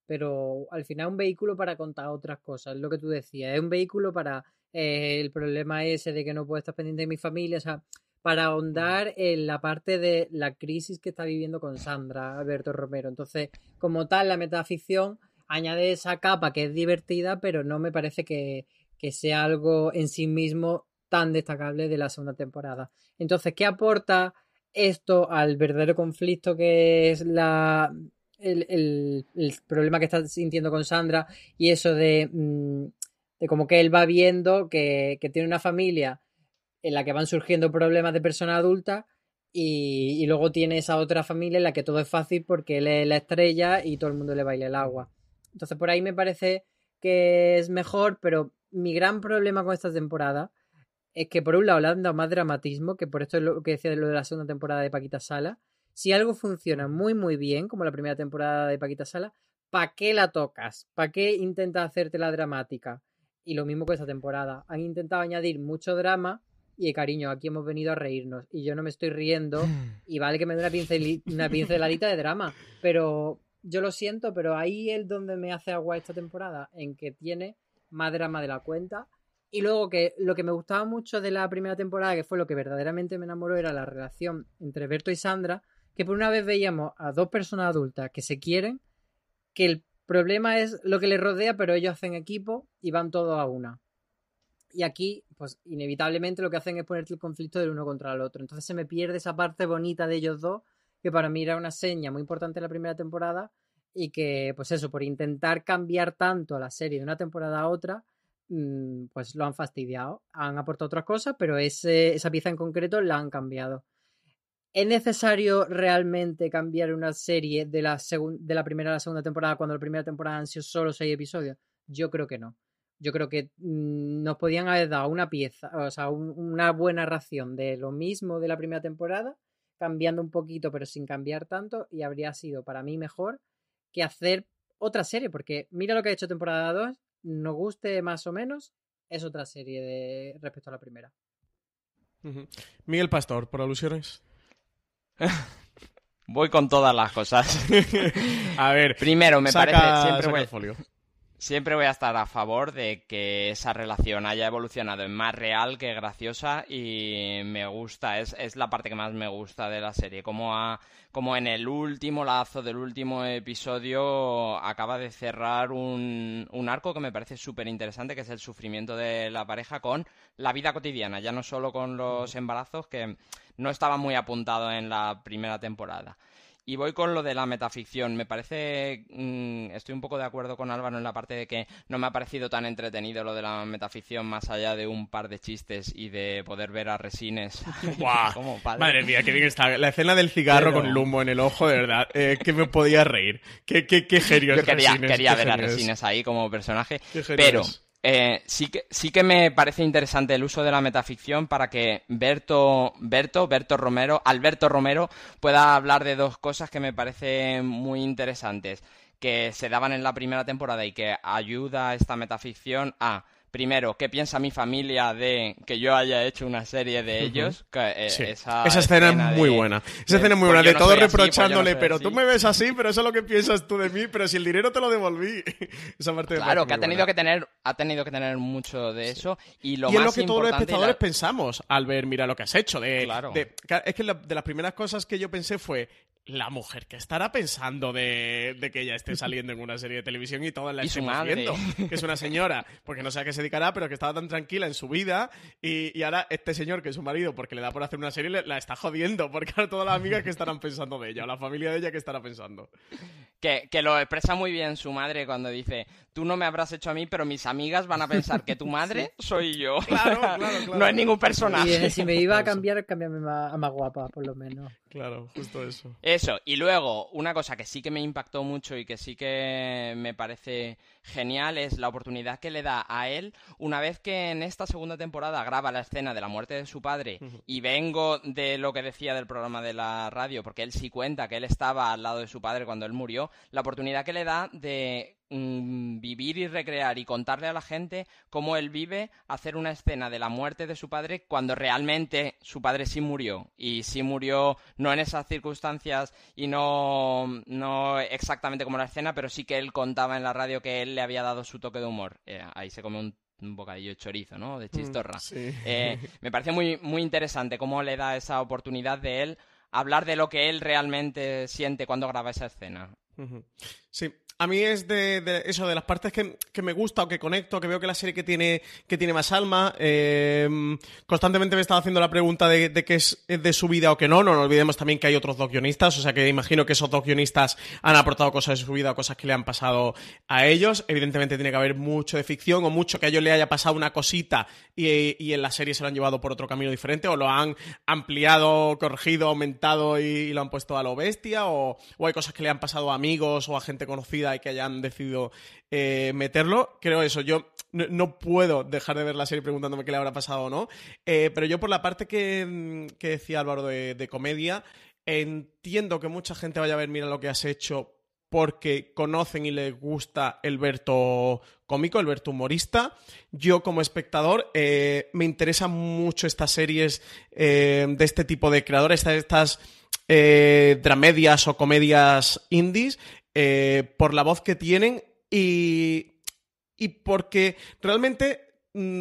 Speaker 4: pero al final es un vehículo para contar otras cosas, es lo que tú decías, es un vehículo para eh, el problema ese de que no puedo estar pendiente de mi familia, o sea, para ahondar en la parte de la crisis que está viviendo con Sandra, Alberto Romero. Entonces, como tal, la metaficción añade esa capa que es divertida, pero no me parece que, que sea algo en sí mismo tan destacable de la segunda temporada. Entonces, ¿qué aporta esto al verdadero conflicto que es la, el, el- el problema que está sintiendo con Sandra y eso de, mm, de como que él va viendo que, que tiene una familia en la que van surgiendo problemas de persona adulta y, y luego tiene esa otra familia en la que todo es fácil porque él es la estrella y todo el mundo le baila el agua. Entonces por ahí me parece que es mejor, pero mi gran problema con esta temporada es que por un lado le han dado más dramatismo, que por esto es lo que decía de lo de la segunda temporada de Paquita Sala. Si algo funciona muy muy bien, como la primera temporada de Paquita Sala, ¿para qué la tocas? ¿Para qué intentas hacerte la dramática? Y lo mismo con esta temporada. Han intentado añadir mucho drama y cariño, aquí hemos venido a reírnos. Y yo no me estoy riendo (laughs) y vale que me dé una pinceladita de drama. Pero yo lo siento, pero ahí es donde me hace agua esta temporada, en que tiene más drama de la cuenta. Y luego que lo que me gustaba mucho de la primera temporada, que fue lo que verdaderamente me enamoró, era la relación entre Berto y Sandra, que por una vez veíamos a dos personas adultas que se quieren, que el problema es lo que les rodea, pero ellos hacen equipo y van todos a una. Y aquí, pues inevitablemente lo que hacen es ponerte el conflicto del uno contra el otro. Entonces se me pierde esa parte bonita de ellos dos, que para mí era una seña muy importante en la primera temporada, y que, pues eso, por intentar cambiar tanto la serie de una temporada a otra, mm, pues lo han fastidiado. Han aportado otras cosas, pero ese, esa pieza en concreto la han cambiado. ¿Es necesario realmente cambiar una serie de la, de la primera a la segunda temporada cuando la primera temporada han sido solo seis episodios? Yo creo que no. Yo creo que mm, nos podían haber dado una pieza, o sea, un- una buena ración de lo mismo de la primera temporada, cambiando un poquito pero sin cambiar tanto, y habría sido para mí mejor que hacer otra serie, porque mira lo que ha hecho temporada 2, nos guste más o menos, es otra serie de respecto a la primera.
Speaker 2: Miguel Pastor, por alusiones. (laughs)
Speaker 3: Voy con todas las cosas. (laughs)
Speaker 2: A ver,
Speaker 3: Primero, me
Speaker 2: saca-
Speaker 3: parece, siempre voy,
Speaker 2: el folio.
Speaker 3: Siempre voy a estar a favor de que esa relación haya evolucionado en más real que graciosa y me gusta, es, es la parte que más me gusta de la serie, como, ha- como en el último lazo del último episodio acaba de cerrar un, un arco que me parece súper interesante, que es el sufrimiento de la pareja con la vida cotidiana, ya no solo con los embarazos, que no estaba muy apuntado en la primera temporada. Y voy con lo de la metaficción. Me parece. mm, estoy un poco de acuerdo con Álvaro en la parte de que no me ha parecido tan entretenido lo de la metaficción, más allá de un par de chistes y de poder ver a Resines. (laughs) (laughs) Como padre.
Speaker 2: Madre mía, qué bien está. La escena del cigarro
Speaker 3: Pero-
Speaker 2: con el humo en el ojo, de verdad. Eh, que me podía reír. Qué, qué, qué genio
Speaker 3: Yo quería,
Speaker 2: Resines,
Speaker 3: quería ver a. Resines ahí como personaje. Pero
Speaker 2: es.
Speaker 3: Eh, sí, que, sí que me parece interesante el uso de la metaficción para que Berto, Berto, Berto Romero, Alberto Romero pueda hablar de dos cosas que me parecen muy interesantes que se daban en la primera temporada y que ayuda esta metaficción a Primero, ¿qué piensa mi familia de que yo haya hecho una serie de ellos? Que, eh,
Speaker 2: Sí.
Speaker 3: esa,
Speaker 2: Esa, escena es
Speaker 3: de-
Speaker 2: muy buena. Esa escena es muy
Speaker 3: pues
Speaker 2: buena. De
Speaker 3: no
Speaker 2: todo
Speaker 3: así, pues no
Speaker 2: reprochándole, pero
Speaker 3: así.
Speaker 2: tú me ves así, pero eso es lo que piensas tú de mí, pero si el dinero te lo devolví. (laughs) Esa parte
Speaker 3: Claro, que ha tenido
Speaker 2: buena.
Speaker 3: que tener, ha tenido que tener mucho de eso. Y lo
Speaker 2: y es
Speaker 3: más
Speaker 2: lo que todos los
Speaker 3: la-
Speaker 2: espectadores pensamos al ver, mira lo que has hecho. De,
Speaker 3: Claro.
Speaker 2: de- es que la- de las primeras cosas que yo pensé fue la mujer que estará pensando de, de que ella esté saliendo en una serie de televisión y todas la
Speaker 3: Y
Speaker 2: estemos viendo. Que es una señora, porque no sé a qué se dedicará, pero que estaba tan tranquila en su vida y, y ahora este señor, que es su marido, porque le da por hacer una serie, le- la está jodiendo, porque ahora todas las amigas que estarán pensando de ella, o la familia de ella que estará pensando.
Speaker 3: Que, que lo expresa muy bien su madre cuando dice, tú no me habrás hecho a mí, pero mis amigas van a pensar que tu (laughs) madre soy yo. (laughs)
Speaker 2: Claro, claro, claro. (laughs)
Speaker 3: no es ningún personaje.
Speaker 4: Y si me iba a cambiar, cámbiame a más guapa, por lo menos.
Speaker 2: Claro, justo eso.
Speaker 3: Eso, y luego, una cosa que sí que me impactó mucho y que sí que me parece genial es la oportunidad que le da a él una vez que en esta segunda temporada graba la escena de la muerte de su padre y vengo de lo que decía del programa de la radio, porque él sí cuenta que él estaba al lado de su padre cuando él murió, la oportunidad que le da de mm, vivir y recrear y contarle a la gente cómo él vive hacer una escena de la muerte de su padre cuando realmente su padre sí murió y sí murió no en esas circunstancias y no, no exactamente como la escena, pero sí que él contaba en la radio que él le había dado su toque de humor. Eh, ahí se come un, un bocadillo de chorizo, ¿no? De chistorra.
Speaker 2: sí.
Speaker 3: Eh, me parece muy, muy interesante cómo le da esa oportunidad de él hablar de lo que él realmente siente cuando graba esa escena.
Speaker 2: Sí, a mí es de, eso, de las partes que, que me gusta o que conecto, que veo que la serie que tiene, que tiene más alma. eh, constantemente me estaba haciendo la pregunta de, de que es de su vida o que no. No nos olvidemos también que hay otros dos guionistas, o sea que imagino que esos dos guionistas han aportado cosas de su vida o cosas que le han pasado a ellos. Evidentemente tiene que haber mucho de ficción o mucho que a ellos le haya pasado una cosita y, y en la serie se lo han llevado por otro camino diferente o lo han ampliado, corregido, aumentado y, y lo han puesto a lo bestia o, o hay cosas que le han pasado a amigos o a gente conocida y que hayan decidido eh, meterlo. Creo eso, yo no, puedo dejar de ver la serie preguntándome qué le habrá pasado o no, Eh, pero yo por la parte que, mm, que decía Álvaro de, comedia, entiendo que mucha gente vaya a ver Mira lo que has hecho porque conocen y les gusta el Berto cómico, el Berto humorista. Yo como espectador eh, me interesan mucho estas series de este tipo de creadores, estas, dramedias o comedias indies, eh, por la voz que tienen y, y porque realmente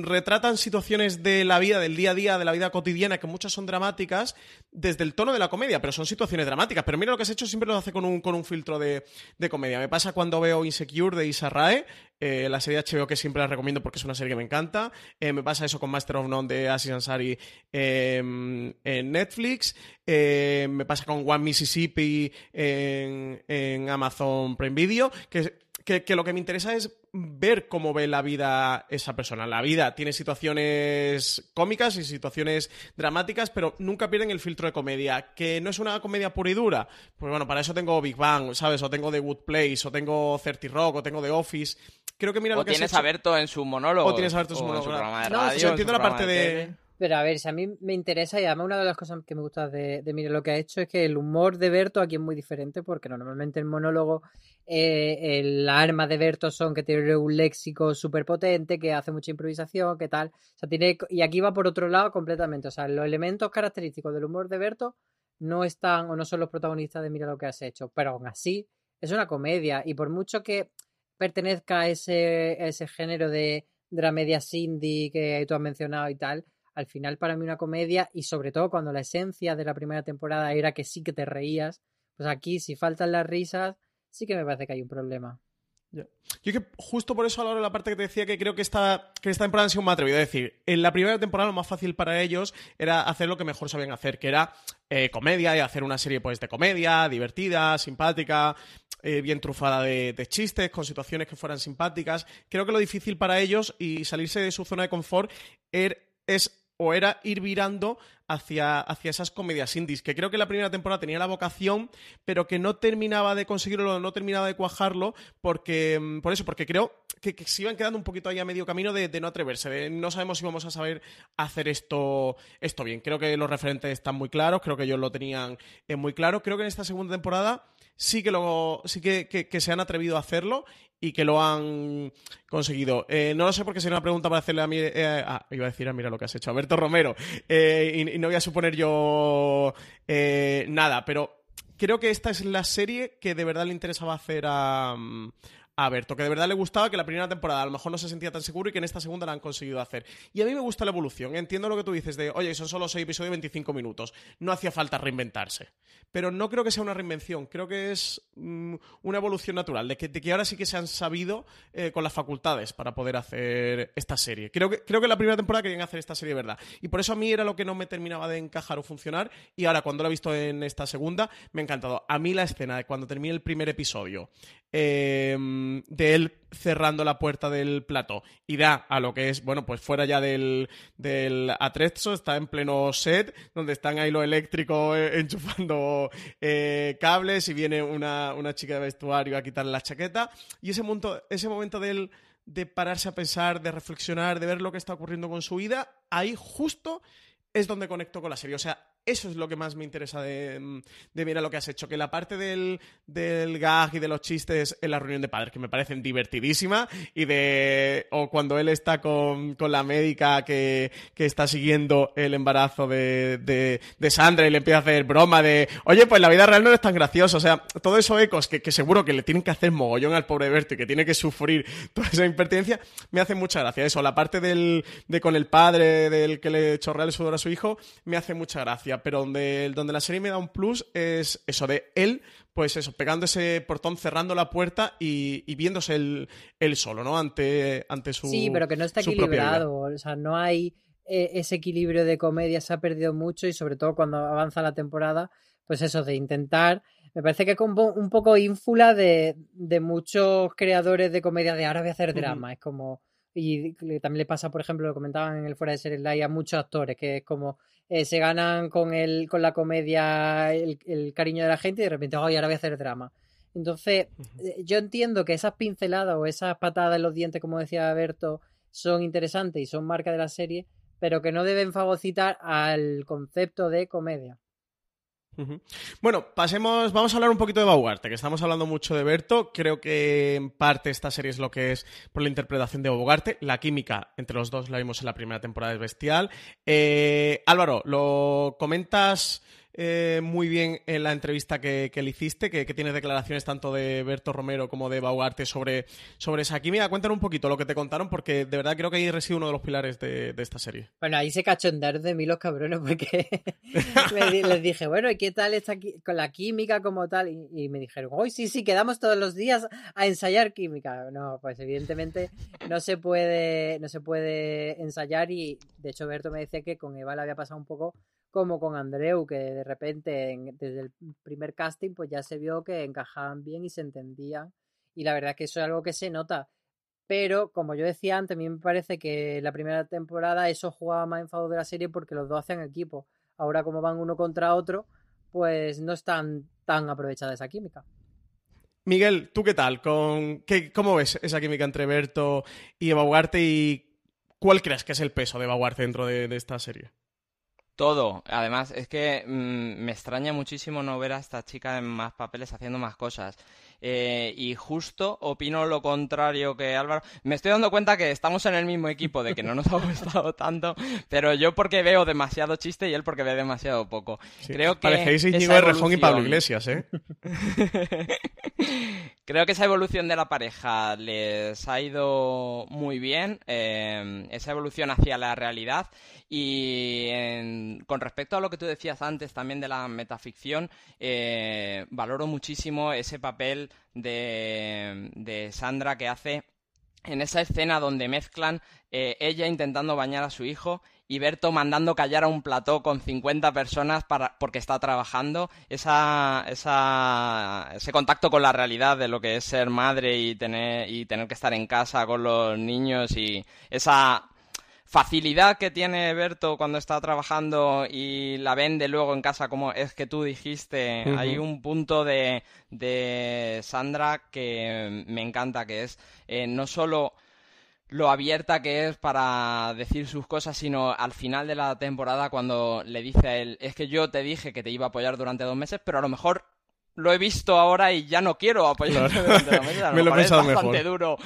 Speaker 2: retratan situaciones de la vida, del día a día, de la vida cotidiana, que muchas son dramáticas, desde el tono de la comedia, pero son situaciones dramáticas. Pero mira lo que has hecho, siempre lo hace con un, con un filtro de, de comedia. Me pasa cuando veo Insecure de Issa Rae, eh, la serie HBO que siempre la recomiendo porque es una serie que me encanta. Eh, me pasa eso con Master of None de Aziz Ansari eh, en Netflix. Eh, me pasa con One Mississippi en, en Amazon Prime Video, que, que, que lo que me interesa es ver cómo ve la vida esa persona. La vida tiene situaciones cómicas y situaciones dramáticas, pero nunca pierden el filtro de comedia. Que no es una comedia pura y dura. Pues bueno, para eso tengo Big Bang, ¿sabes? O tengo The Good Place, o tengo 30 Rock, o tengo The Office. Creo que mira
Speaker 3: o
Speaker 2: lo que has
Speaker 3: tienes
Speaker 2: hecho-
Speaker 3: a Berto en su monólogo.
Speaker 2: O tienes a Berto en su monólogo,
Speaker 3: programa de
Speaker 2: claro.
Speaker 3: radio.
Speaker 2: No, yo entiendo la parte de-.
Speaker 4: Pero a ver, si a mí me interesa y además una de las cosas que me gusta de, de Mire lo que ha hecho es que el humor de Berto aquí es muy diferente porque normalmente el monólogo, eh, las armas de Berto son que tiene un léxico súper potente, que hace mucha improvisación, que tal. O sea, tiene, y aquí va por otro lado completamente. O sea, los elementos característicos del humor de Berto no están o no son los protagonistas de Mira lo que has hecho, pero aún así es una comedia y por mucho que pertenezca a ese, a ese género de dramedia indie que tú has mencionado y tal, al final para mí una comedia y sobre todo cuando la esencia de la primera temporada era que sí que te reías, pues aquí si faltan las risas sí que me parece que hay un problema.
Speaker 2: Ya. Yo que justo por eso a la hora de la parte que te decía que creo que esta, que esta temporada han sido más atrevido. Es decir, en la primera temporada lo más fácil para ellos era hacer lo que mejor sabían hacer, que era eh, comedia y hacer una serie pues de comedia, divertida, simpática, eh, bien trufada de, de chistes, con situaciones que fueran simpáticas. Creo que lo difícil para ellos y salirse de su zona de confort er- es o era ir virando hacia, hacia esas comedias indies, que creo que la primera temporada tenía la vocación, pero que no terminaba de conseguirlo, no terminaba de cuajarlo, porque mm, por eso, porque creo que, se iban quedando un poquito ahí a medio camino de, no atreverse, no sabemos si vamos a saber hacer esto, esto bien. Creo que los referentes están muy claros, creo que ellos lo tenían eh, muy claro. Creo que en esta segunda temporada sí que lo sí que, que- se han atrevido a hacerlo y que lo han conseguido. Eh, no lo sé porque sería una pregunta para hacerle a mí. eh, ah, iba a decir, ah, mira lo que has hecho, Alberto Romero. Eh, y, no voy a suponer yo nada, pero creo que esta es la serie que de verdad le interesaba hacer a, a Berto, que de verdad le gustaba que la primera temporada a lo mejor no se sentía tan seguro y que en esta segunda la han conseguido hacer. Y a mí me gusta la evolución, entiendo lo que tú dices de, oye, son solo seis episodios de 25 minutos, no hacía falta reinventarse. Pero no creo que sea una reinvención, creo que es mm, una evolución natural, de que, de que, ahora sí que se han sabido eh, con las facultades para poder hacer esta serie. Creo que, creo que la primera temporada querían hacer esta serie, ¿verdad? Y por eso a mí era lo que no me terminaba de encajar o funcionar, y ahora cuando lo he visto en esta segunda, me ha encantado. A mí la escena de cuando termine el primer episodio, eh, de él cerrando la puerta del plato y da a lo que es, bueno, pues fuera ya del, del atrezzo, está en pleno set, donde están ahí los eléctricos eh, (laughs) enchufando eh, cables y viene una, una, chica de vestuario a quitarle la chaqueta. Y ese momento, ese momento de de pararse a pensar, de reflexionar, de ver lo que está ocurriendo con su vida, ahí justo es donde conecto con la serie. O sea, eso es lo que más me interesa de, de mirar lo que has hecho. Que la parte del, del, gag y de los chistes en la reunión de padres, que me parecen divertidísima, y de. O cuando él está con, con la médica que, que, está siguiendo el embarazo de, de, de, Sandra y le empieza a hacer broma de. Oye, pues la vida real no es tan gracioso. O sea, todo eso ecos que, que seguro que le tienen que hacer mogollón al pobre Berto y que tiene que sufrir toda esa impertinencia, me hace mucha gracia. Eso, la parte del, de con el padre, del que le chorrea el sudor a su hijo, me hace mucha gracia pero donde, donde la serie me da un plus es eso de él, pues eso, pegando ese portón, cerrando la puerta y, viéndose él, solo, ¿no? Ante, ante su.
Speaker 4: Sí, pero que no está equilibrado. O sea, no hay eh, ese equilibrio de comedia, se ha perdido mucho y sobre todo cuando avanza la temporada, pues eso, de intentar. Me parece que es un poco ínfula de, de muchos creadores de comedia de ahora voy a hacer drama. Es como y también le pasa, por ejemplo, lo comentaban en el fuera de series live a muchos actores, que es como eh, se ganan con el, con la comedia el, cariño de la gente y de repente, ahora voy a hacer drama. Entonces, eh, yo entiendo que esas pinceladas o esas patadas en los dientes, como decía Berto, son interesantes y son marca de la serie, pero que no deben fagocitar al concepto de comedia.
Speaker 2: Bueno, pasemos, vamos a hablar un poquito de Bogarte, que estamos hablando mucho de Berto. Creo que en parte esta serie es lo que es por la interpretación de Bogarte. La química entre los dos la vimos en la primera temporada, es bestial. Eh, Álvaro, ¿lo comentas eh, muy bien en la entrevista que, le hiciste, que, tiene declaraciones tanto de Berto Romero como de Baugarte sobre, sobre esa química. Cuéntanos un poquito lo que te contaron, porque de verdad creo que ahí reside uno de los pilares de, esta serie.
Speaker 4: Bueno, ahí se cachondearon de mí los cabrones, porque (laughs) les dije, bueno, ¿y qué tal está con la química como tal? Y, me dijeron, hoy sí, sí, quedamos todos los días a ensayar química. No, pues evidentemente no se puede, no se puede ensayar y de hecho Berto me decía que con Eva le había pasado un poco como con Andreu, que de repente desde el primer casting pues ya se vio que encajaban bien y se entendían. Y la verdad es que eso es algo que se nota. Pero, como yo decía antes, a mí me parece que la primera temporada eso jugaba más en favor de la serie porque los dos hacen equipo. Ahora, como van uno contra otro, pues no están tan aprovechada esa química.
Speaker 2: Miguel, ¿tú qué tal? Con, qué, ¿Cómo ves esa química entre Berto y Eva y cuál crees que es el peso de Eva dentro de esta serie?
Speaker 3: Todo. Además, es que mm, me extraña muchísimo no ver a esta chica en más papeles haciendo más cosas. Eh, y justo opino lo contrario que Álvaro. Me estoy dando cuenta que estamos en el mismo equipo, de que no nos ha (laughs) gustado tanto, pero yo porque veo demasiado chiste y él porque ve demasiado poco. Creo que.
Speaker 2: Parecéis Íñigo Rejón y Pablo Iglesias, ¿eh? (laughs)
Speaker 3: Creo que esa evolución de la pareja les ha ido muy bien, eh, esa evolución hacia la realidad. Y con respecto a lo que tú decías antes también de la metaficción, eh, valoro muchísimo ese papel de, Sandra que hace en esa escena donde mezclan eh, ella intentando bañar a su hijo y Berto mandando callar a un plató con 50 personas para, porque está trabajando, esa, ese contacto con la realidad de lo que es ser madre y tener, y tener que estar en casa con los niños y esa facilidad que tiene Berto cuando está trabajando y la vende luego en casa, como es que tú dijiste, hay un punto de, de, Sandra que me encanta, que es eh, no solo lo abierta que es para decir sus cosas, sino al final de la temporada cuando le dice a él, es que yo te dije que te iba a apoyar durante dos meses, pero a lo mejor lo he visto ahora y ya no quiero apoyarte durante dos meses. A lo, (laughs) Me lo he es bastante duro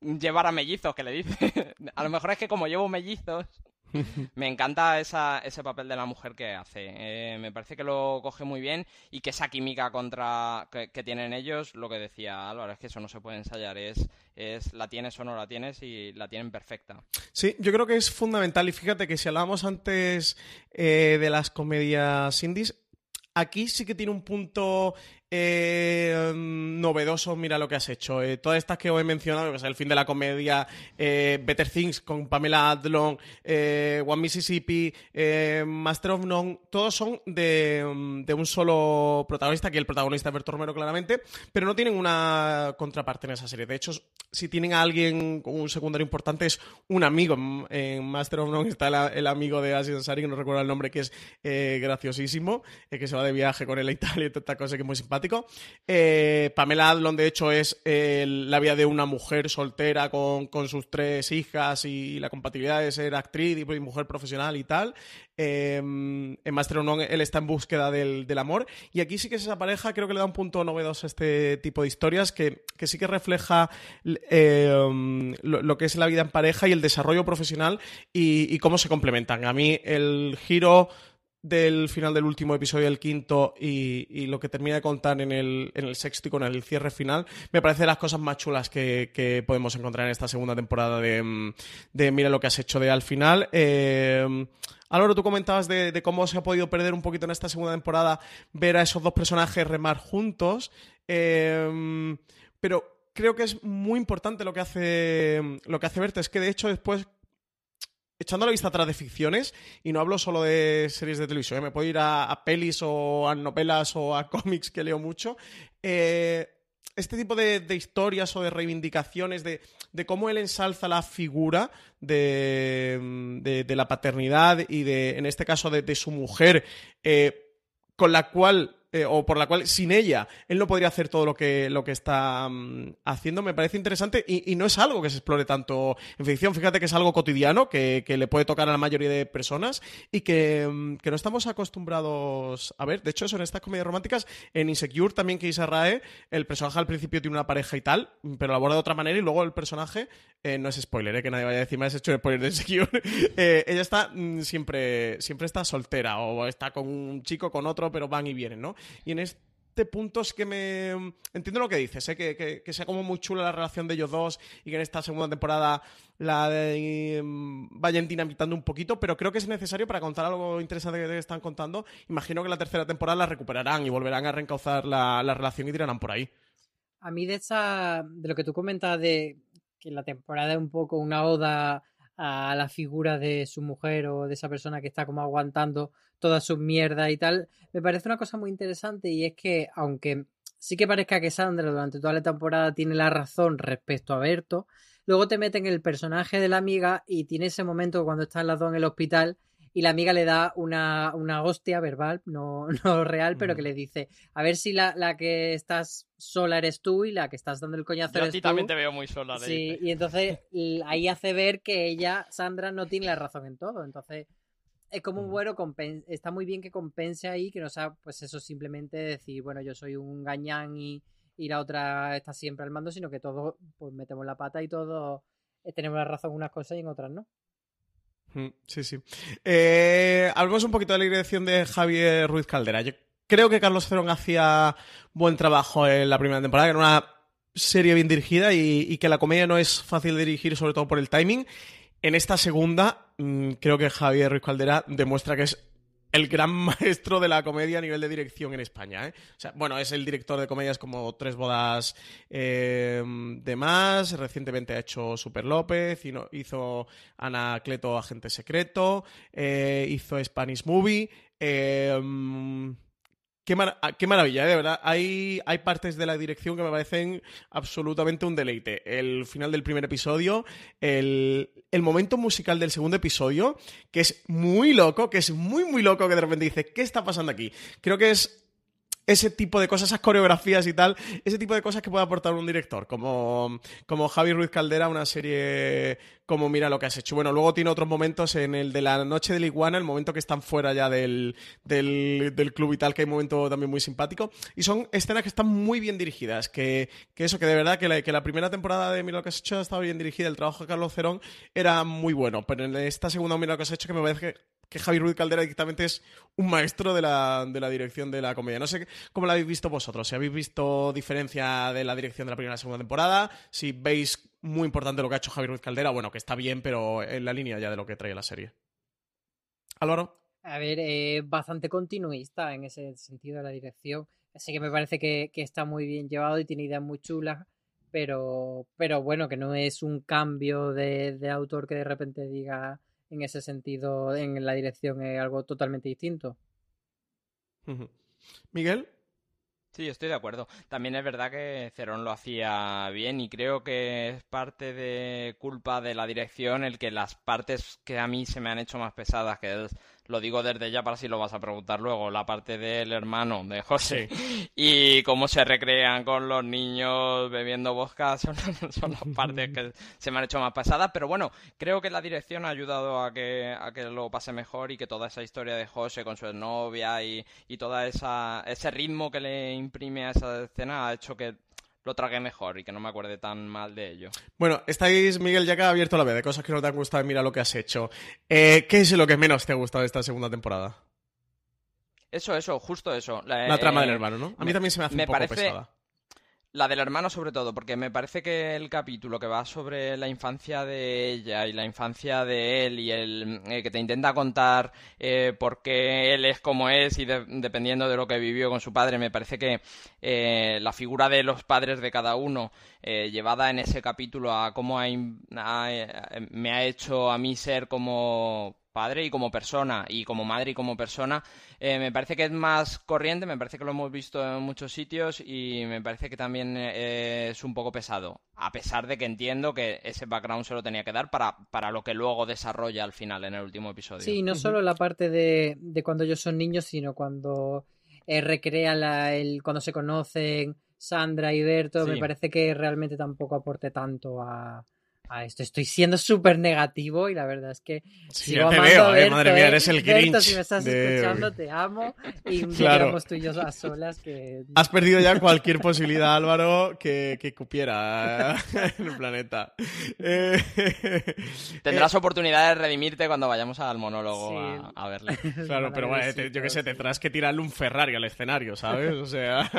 Speaker 3: llevar a mellizos, que le dice. (laughs) a lo mejor es que como llevo mellizos, (laughs) me encanta esa, ese papel de la mujer que hace. Eh, me parece que lo coge muy bien y que esa química contra que, tienen ellos, lo que decía Álvaro, es que eso no se puede ensayar, es, es la tienes o no la tienes y la tienen perfecta.
Speaker 2: Sí, yo creo que es fundamental y fíjate que si hablábamos antes eh, de las comedias indies, aquí sí que tiene un punto eh, novedoso, mira lo que has hecho. Eh, todas estas que os he mencionado, que es el fin de la comedia, eh, Better Things con Pamela Adlon, One Mississippi, Master of None, todos son de, un solo protagonista, que el protagonista es Berto Romero claramente, pero no tienen una contraparte en esa serie. De hecho, si tienen a alguien con un secundario importante, es un amigo. En Master of None está el, amigo de Asian Sari, que no recuerdo el nombre, que es graciosísimo, que se va de viaje con él a Italia y toda esta cosa que es muy simpática eh, Pamela Adlon, de hecho, es eh, la vida de una mujer soltera con, sus tres hijas y la compatibilidad de ser actriz y mujer profesional y tal. Em, en Master of él está en búsqueda del, amor. Y aquí sí que es esa pareja, creo que le da un punto novedoso a este tipo de historias que, sí que refleja em, lo, que es la vida en pareja y el desarrollo profesional y cómo se complementan. A mí el giro del final del último episodio, el quinto, y, lo que termina de contar en el, en el, sexto y con el cierre final, me parece las cosas más chulas que, podemos encontrar en esta segunda temporada de, Mira lo que has hecho de al final. Eh, tú comentabas de, cómo se ha podido perder un poquito en esta segunda temporada ver a esos dos personajes remar juntos, eh, pero creo que es muy importante lo que hace lo que hace Berta, es que de hecho después echando la vista atrás de ficciones, y no hablo solo de series de televisión, ¿eh? me puedo ir a, pelis o a novelas o a (laughs) cómics que leo mucho, eh, este tipo de, historias o de reivindicaciones de, cómo él ensalza la figura de, la paternidad y de, en este caso, de, su mujer, eh, con la cual eh, o por la cual sin ella él no podría hacer todo lo que, lo que está mm, haciendo, me parece interesante y, no es algo que se explore tanto en ficción. Fíjate que es algo cotidiano que, le puede tocar a la mayoría de personas y mm, que, no estamos acostumbrados a ver. De hecho, eso en estas comedias románticas, en Insecure también que Rae, el personaje al principio tiene una pareja y tal, pero lo aborda de otra manera y luego el personaje, eh, no es spoiler, eh, que nadie vaya a decir más hecho de spoiler de Insecure, (laughs) ella está mm, siempre, siempre está soltera o está con un chico, con otro, pero van y vienen, ¿no? Y en este punto es que me... Entiendo lo que dices, ¿eh? que, sea como muy chula la relación de ellos dos y que en esta segunda temporada la de, mm, vayan dinamitando un poquito, pero creo que es necesario para contar algo interesante que están contando. Imagino que la tercera temporada la recuperarán y volverán a reencauzar la, relación y tirarán por ahí.
Speaker 4: A mí de esa, de lo que tú comentas de que la temporada es un poco una oda a la figura de su mujer o de esa persona que está como aguantando toda su mierda y tal, me parece una cosa muy interesante y es que aunque sí que parezca que Sandra durante toda la temporada tiene la razón respecto a Berto, luego te meten el personaje de la amiga y tiene ese momento cuando están las dos en el hospital y la amiga le da una, una hostia verbal, no, (laughs) no real, pero que le dice, a ver si la, la, que estás sola eres tú y la que estás dando el coñazo Yo eres a ti
Speaker 3: también te veo muy sola.
Speaker 4: sí, y entonces ahí hace ver que ella, Sandra, no tiene la razón en todo. Entonces es como un bueno está muy bien que compense ahí, que no sea pues eso simplemente decir, bueno, yo soy un gañán y, y la otra está siempre al mando, sino que todos pues metemos la pata y todos eh, tenemos la razón en unas cosas y en otras no.
Speaker 2: Sí, sí. Eh, un poquito de la dirección de Javier Ruiz Caldera. Yo creo que Carlos Cerón hacía buen trabajo en la primera temporada, que era una serie bien dirigida y, que la comedia no es fácil de dirigir, sobre todo por el timing. En esta segunda, mm, creo que Javier Ruiz Caldera demuestra que es el gran (laughs) maestro de la comedia a nivel de dirección en España. ¿eh? O sea, bueno, es el director de comedias como Tres Bodas eh, de Más, recientemente ha hecho Super López, hizo Anacleto Agente Secreto, eh, hizo Spanish Movie. Ah, qué, maravilla, ¿eh? de verdad. Hay, hay partes de la dirección que me parecen absolutamente un deleite. El final del primer episodio, el, el, momento musical del segundo episodio, que es muy loco, que es muy, muy loco, que de repente dice, ¿qué está pasando aquí? Creo que es ese tipo de cosas, esas coreografías y tal, ese tipo de cosas que puede aportar un director, como, como Javi Ruiz Caldera, una serie como Mira lo que has hecho. Bueno, luego tiene otros momentos en el de la noche de Iguana, el momento que están fuera ya del, del, del, club y tal, que hay un momento también muy simpático. Y son escenas que están muy bien dirigidas, que, que eso, que de verdad que la, que la primera temporada de Mira lo que has hecho estaba bien dirigida, el trabajo de Carlos Cerón era muy bueno, pero en esta segunda Mira lo que has hecho que me parece que que Javi Ruiz Caldera directamente es un maestro de la, de la, dirección de la comedia. No sé cómo la habéis visto vosotros, si habéis visto diferencia de la dirección de la primera y segunda temporada, si veis muy importante lo que ha hecho Javi Ruiz Caldera, bueno, que está bien, pero en la línea ya de lo que trae la serie. Álvaro.
Speaker 4: A ver, eh, bastante continuista en ese sentido de la dirección. Así que me parece que, que, está muy bien llevado y tiene ideas muy chulas, pero, pero bueno, que no es un cambio de, de autor que de repente diga en ese sentido, en la dirección es algo totalmente distinto.
Speaker 2: Miguel.
Speaker 3: Sí, estoy de acuerdo. También es verdad que Cerón lo hacía bien y creo que es parte de culpa de la dirección el que las partes que a mí se me han hecho más pesadas, que es lo digo desde ya para si lo vas a preguntar luego, la parte del hermano de José. (laughs) Y cómo se recrean con los niños bebiendo vodka (laughs) son, las partes que se me han hecho más pesadas, pero bueno, creo que la dirección ha ayudado a que, a que lo pase mejor y que toda esa historia de José con su novia y, y toda esa ese ritmo que le imprime a esa escena ha hecho que lo tragué mejor y que no me acuerde tan mal de ello.
Speaker 2: Bueno, estáis, Miguel, ya que ha abierto la vez de cosas que no te han gustado, mira lo que has hecho. Eh, ¿Qué es lo que menos te ha gustado de esta segunda temporada?
Speaker 3: Eso, eso, justo eso.
Speaker 2: La, trama del hermano, ¿no? A mí también se me hace un poco
Speaker 3: parece,
Speaker 2: pesada.
Speaker 3: La del hermano sobre todo, porque me parece que el capítulo que va sobre la infancia de ella y la infancia de él y el eh, que te intenta contar eh, por qué él es como es y dependiendo de lo que vivió con su padre, me parece que eh, la figura de los padres de cada uno llevada en ese capítulo a cómo me ha hecho a mí ser como padre y como persona, y como madre y como persona, eh, me parece que es más corriente, me parece que lo hemos visto en muchos sitios y me parece que también eh, es un poco pesado, a pesar de que entiendo que ese background se lo tenía que dar para, para lo que luego desarrolla al final en el último episodio.
Speaker 4: Sí, no solo la parte de, de cuando ellos son niños, sino cuando eh, recrea la, el, cuando se conocen Sandra y Berto, me parece que realmente tampoco aporte tanto a a esto. Estoy siendo súper negativo y la verdad es que
Speaker 2: sí, ya te veo, eh, madre mía, eres el
Speaker 4: Grinch. si me estás escuchando, te amo y (laughs) claro. tú y yo a solas que...
Speaker 2: Has perdido ya cualquier posibilidad, (laughs) Álvaro, que, que cupiera (laughs) en el planeta. Eh,
Speaker 3: Tendrás eh, oportunidad de redimirte cuando vayamos al monólogo a, a, verle.
Speaker 2: Claro, pero bueno, yo qué sé, tendrás que tirarle un Ferrari al escenario, ¿sabes? O sea...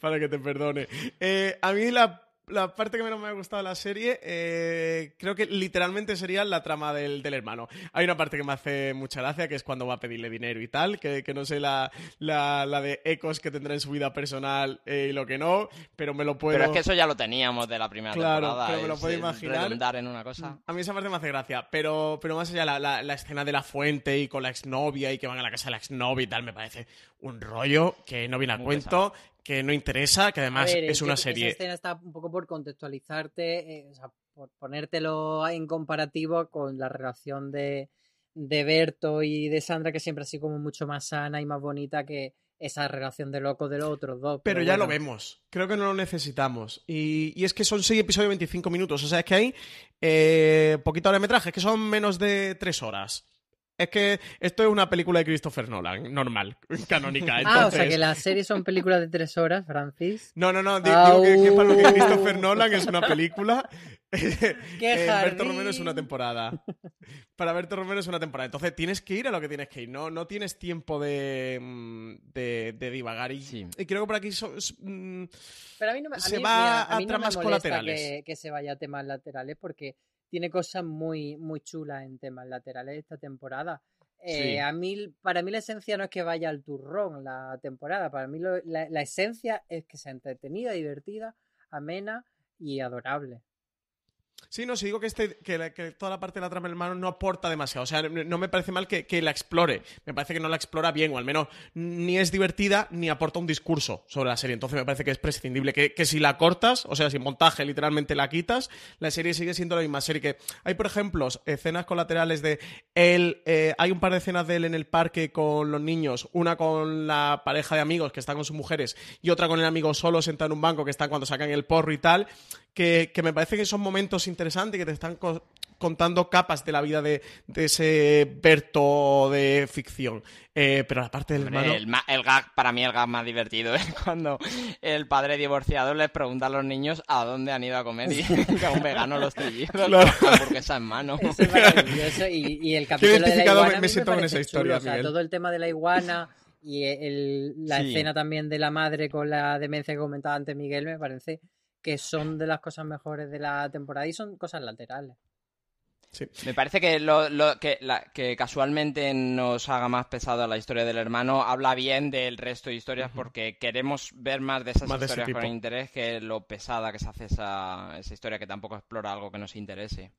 Speaker 2: para que te perdone. Eh, a mí la la parte que menos me ha gustado de la serie, eh, creo que literalmente sería la trama del, hermano. Hay una parte que me hace mucha gracia, que es cuando va a pedirle dinero y tal, que, no sé la, la, de ecos que tendrá en su vida personal eh, y lo que no, pero me lo puedo...
Speaker 3: Pero es que eso ya lo teníamos de la primera
Speaker 2: claro,
Speaker 3: temporada.
Speaker 2: Pero me lo puedo imaginar.
Speaker 3: en una cosa.
Speaker 2: A mí esa parte me hace gracia, pero, pero más allá, la, la, escena de la fuente y con la exnovia y que van a la casa de la exnovia y tal, me parece un rollo que no viene a cuento que no interesa, que además es una serie.
Speaker 4: Esa escena está un poco por contextualizarte, eh, o sea, por ponértelo en comparativo con la relación de, de Berto y de Sandra, que siempre ha sido como mucho más sana y más bonita que esa relación de loco de los otros dos.
Speaker 2: Pero, ya lo vemos. Creo que no lo necesitamos. Y, y, es que son seis episodios de 25 minutos. O sea, es que hay eh, poquito de metraje, es que son menos de tres horas. Es que esto es una película de Christopher Nolan, normal, (laughs) canónica.
Speaker 4: Ah, o sea que las series son películas de tres horas, Francis.
Speaker 2: No, no, no, digo que, para lo que Christopher Nolan es una película. (laughs)
Speaker 4: ¡Qué eh,
Speaker 2: Berto Romero es una temporada. Para Berto Romero es una temporada. Entonces tienes que ir a lo que tienes que ir. No, no tienes tiempo de, mm, de, divagar. Y, creo que por aquí mm,
Speaker 4: Pero a mí no me,
Speaker 2: se va a, tramas colaterales.
Speaker 4: Que, que se vaya a temas laterales porque tiene cosas muy, muy chulas en temas laterales esta temporada. Eh, a mí, para mí la esencia no es que vaya al turrón la temporada, para mí la, esencia es que sea entretenida, divertida, amena y adorable.
Speaker 2: Sí, no, si digo que, este, que, la- que toda la parte de la trama del hermano no aporta demasiado. O sea, no me parece mal que, que la explore. Me parece que no la explora bien, o al menos ni es divertida ni aporta un discurso sobre la serie. Entonces me parece que es prescindible. Que, que si la cortas, o sea, si montaje literalmente la quitas, la serie sigue siendo la misma serie. Que hay, por ejemplo, escenas colaterales de él. eh, hay un par de escenas de él en el parque con los niños. Una con la pareja de amigos que está con sus mujeres y otra con el amigo solo sentado en un banco que están cuando sacan el porro y tal que, que me parece que son momentos interesantes que te están co- contando capas de la vida de, de ese Berto de ficción. Eh, pero la parte del hermano...
Speaker 3: el, el gag, para mí el gag más divertido (laughs) es cuando el padre divorciado les pregunta a los niños a dónde han ido a comer y (laughs) (laughs) que a un vegano los trillizos
Speaker 2: Claro.
Speaker 3: hamburguesa en mano.
Speaker 4: Eso es maravilloso. Y, y el capítulo de la
Speaker 2: identificado me-
Speaker 4: iguana
Speaker 2: me siento con esa historia,
Speaker 4: chulo. O sea,
Speaker 2: Miguel.
Speaker 4: todo el tema de la iguana y el- la
Speaker 3: Sí.
Speaker 4: escena también de la madre con la demencia que comentaba antes Miguel me parece que son de las cosas mejores de la temporada y son cosas laterales.
Speaker 3: Me parece que lo, lo- que, la- que casualmente nos haga más pesado la historia del hermano habla bien del resto de historias porque queremos ver más de esas
Speaker 2: Más de
Speaker 3: historias con
Speaker 2: tipo.
Speaker 3: interés que lo pesada que se hace esa, esa historia que tampoco explora algo que nos interese.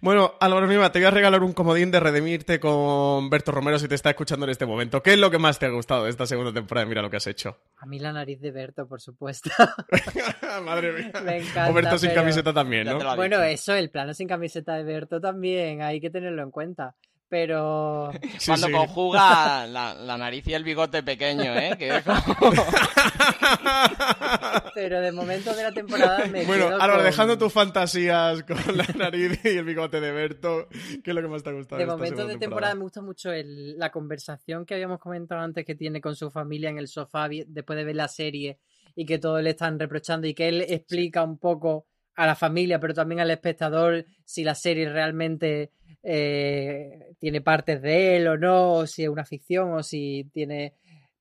Speaker 2: Bueno, Álvaro Mima, te voy a regalar un comodín de redimirte con Berto Romero si te está escuchando en este momento. ¿Qué es lo que más te ha gustado de esta segunda temporada? de Mira lo que has hecho.
Speaker 4: A mí la nariz de Berto, por supuesto. (laughs)
Speaker 2: Madre mía. (laughs)
Speaker 4: Me encanta,
Speaker 2: o Berto sin camiseta también, ¿no?
Speaker 4: bueno,
Speaker 3: dicho.
Speaker 4: eso, el plano sin camiseta de Berto también, hay que tenerlo en cuenta. Pero (laughs)
Speaker 2: Sí,
Speaker 3: Cuando
Speaker 2: sí.
Speaker 3: conjuga la, la nariz y el bigote pequeño, ¿eh? Que es como- (laughs)
Speaker 4: pero de momento de la temporada me
Speaker 2: Bueno,
Speaker 4: con-
Speaker 2: dejando tus fantasías con la nariz y el bigote de Berto, ¿qué es lo que más te ha gustado?
Speaker 4: De
Speaker 2: esta
Speaker 4: momento de temporada me gusta mucho el- la conversación que habíamos comentado antes que tiene con su familia en el sofá después de ver la serie y que todos le están reprochando y que él explica un poco a la familia, pero también al espectador si la serie realmente eh, tiene partes de él o no, o si es una ficción o si tiene...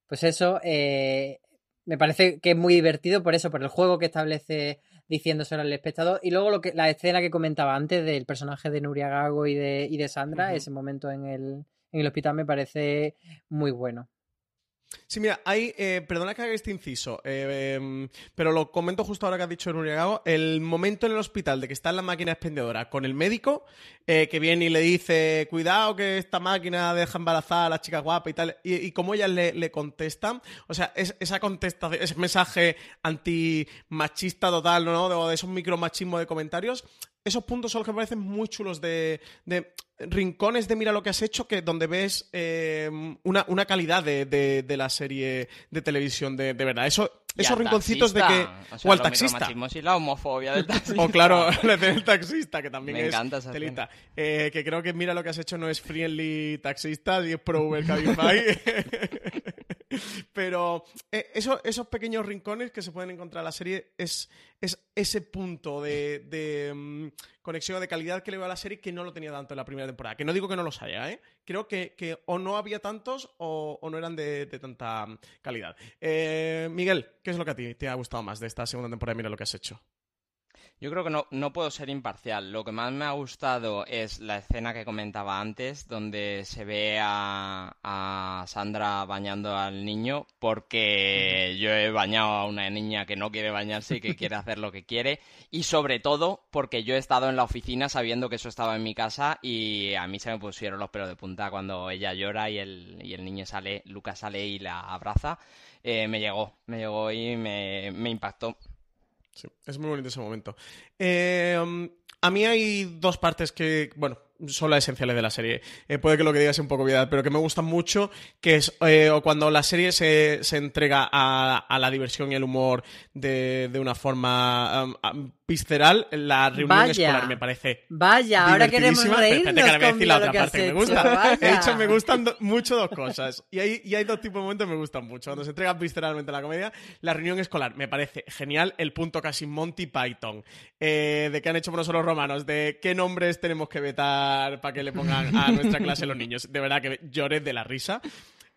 Speaker 4: Pues eso, eh, me parece que es muy divertido por eso, por el juego que establece diciéndoselo al espectador. Y luego lo que, la escena que comentaba antes del personaje de Nuria Gago y de, y de Sandra, ese momento en el, en el hospital me parece muy bueno.
Speaker 2: Sí, mira, hay, eh, perdona que haga este inciso, eh, em, pero lo comento justo ahora que has dicho Nuria Gago, el momento en el hospital de que está en la máquina expendedora con el médico, eh, que viene y le dice, cuidado que esta máquina deja embarazada a la chica guapa y tal, y, y como ellas le, le contestan, o sea, es- esa contestación, ese mensaje antimachista total, ¿no? De, de esos micromachismos de comentarios, esos puntos son los que me parecen muy chulos de, de rincones de mira lo que has hecho, que donde ves eh, una, una calidad de, de- de la serie de televisión de, de verdad. Eso, esos rinconcitos de que.
Speaker 3: taxista, o, sea,
Speaker 2: o al taxista.
Speaker 3: y la homofobia del (laughs) taxista.
Speaker 2: O claro, (laughs) la del taxista, que también
Speaker 3: Me
Speaker 2: es
Speaker 3: encanta esa
Speaker 2: telita. Eh, que creo que mira lo que has hecho no es friendly taxistas y es pro Uber (laughs) Cabify. (laughs) Pero eh, eso- esos pequeños rincones que se pueden encontrar en la serie es, es ese punto de, mm, conexión de calidad que le veo a la serie que no lo tenía tanto en la primera temporada. Que no digo que no los haya, ¿eh? Creo que, o no había tantos o, no eran de, de tanta mm, calidad. Eh, Miguel, ¿qué es lo que a ti te ha gustado más de esta segunda temporada? Mira lo que has hecho.
Speaker 3: Yo creo que no, no puedo ser imparcial. Lo que más me ha gustado es la escena que comentaba antes, donde se ve a, a Sandra bañando al niño, porque yo he bañado a una niña que no quiere bañarse y que quiere (laughs) hacer lo que quiere, y sobre todo porque yo he estado en la oficina sabiendo que eso estaba en mi casa y a mí se me pusieron los pelos de punta cuando ella llora y el, y el niño sale, Lucas sale y la abraza. Eh, me llegó, me llegó y me, me impactó.
Speaker 2: Sí, es muy bonito ese momento. Eh, um, a mí hay dos partes que, bueno, son las esenciales de la serie. Eh, puede que lo que diga sea un poco obviedad, pero que me gustan mucho, que es eh, o cuando la serie se, se entrega a, a la diversión y el humor de, de una forma um, um, visceral, la reunión
Speaker 4: Vaya.
Speaker 2: escolar me parece
Speaker 4: Vaya, ahora queremos reírnos
Speaker 2: espérate que ahora voy a
Speaker 4: con
Speaker 2: decir la
Speaker 4: lo
Speaker 2: otra
Speaker 4: que has
Speaker 2: parte que me gusta.
Speaker 4: vaya.
Speaker 2: He dicho, me gustan do- mucho dos cosas. Y hay, y hay dos tipos de momentos que me gustan mucho. Cuando se entrega visceralmente la comedia, la reunión escolar me parece genial. El punto casi Monty Python. eh, de qué han hecho por nosotros los romanos. De qué nombres tenemos que vetar para que le pongan a nuestra clase los niños. De verdad que lloré de la risa.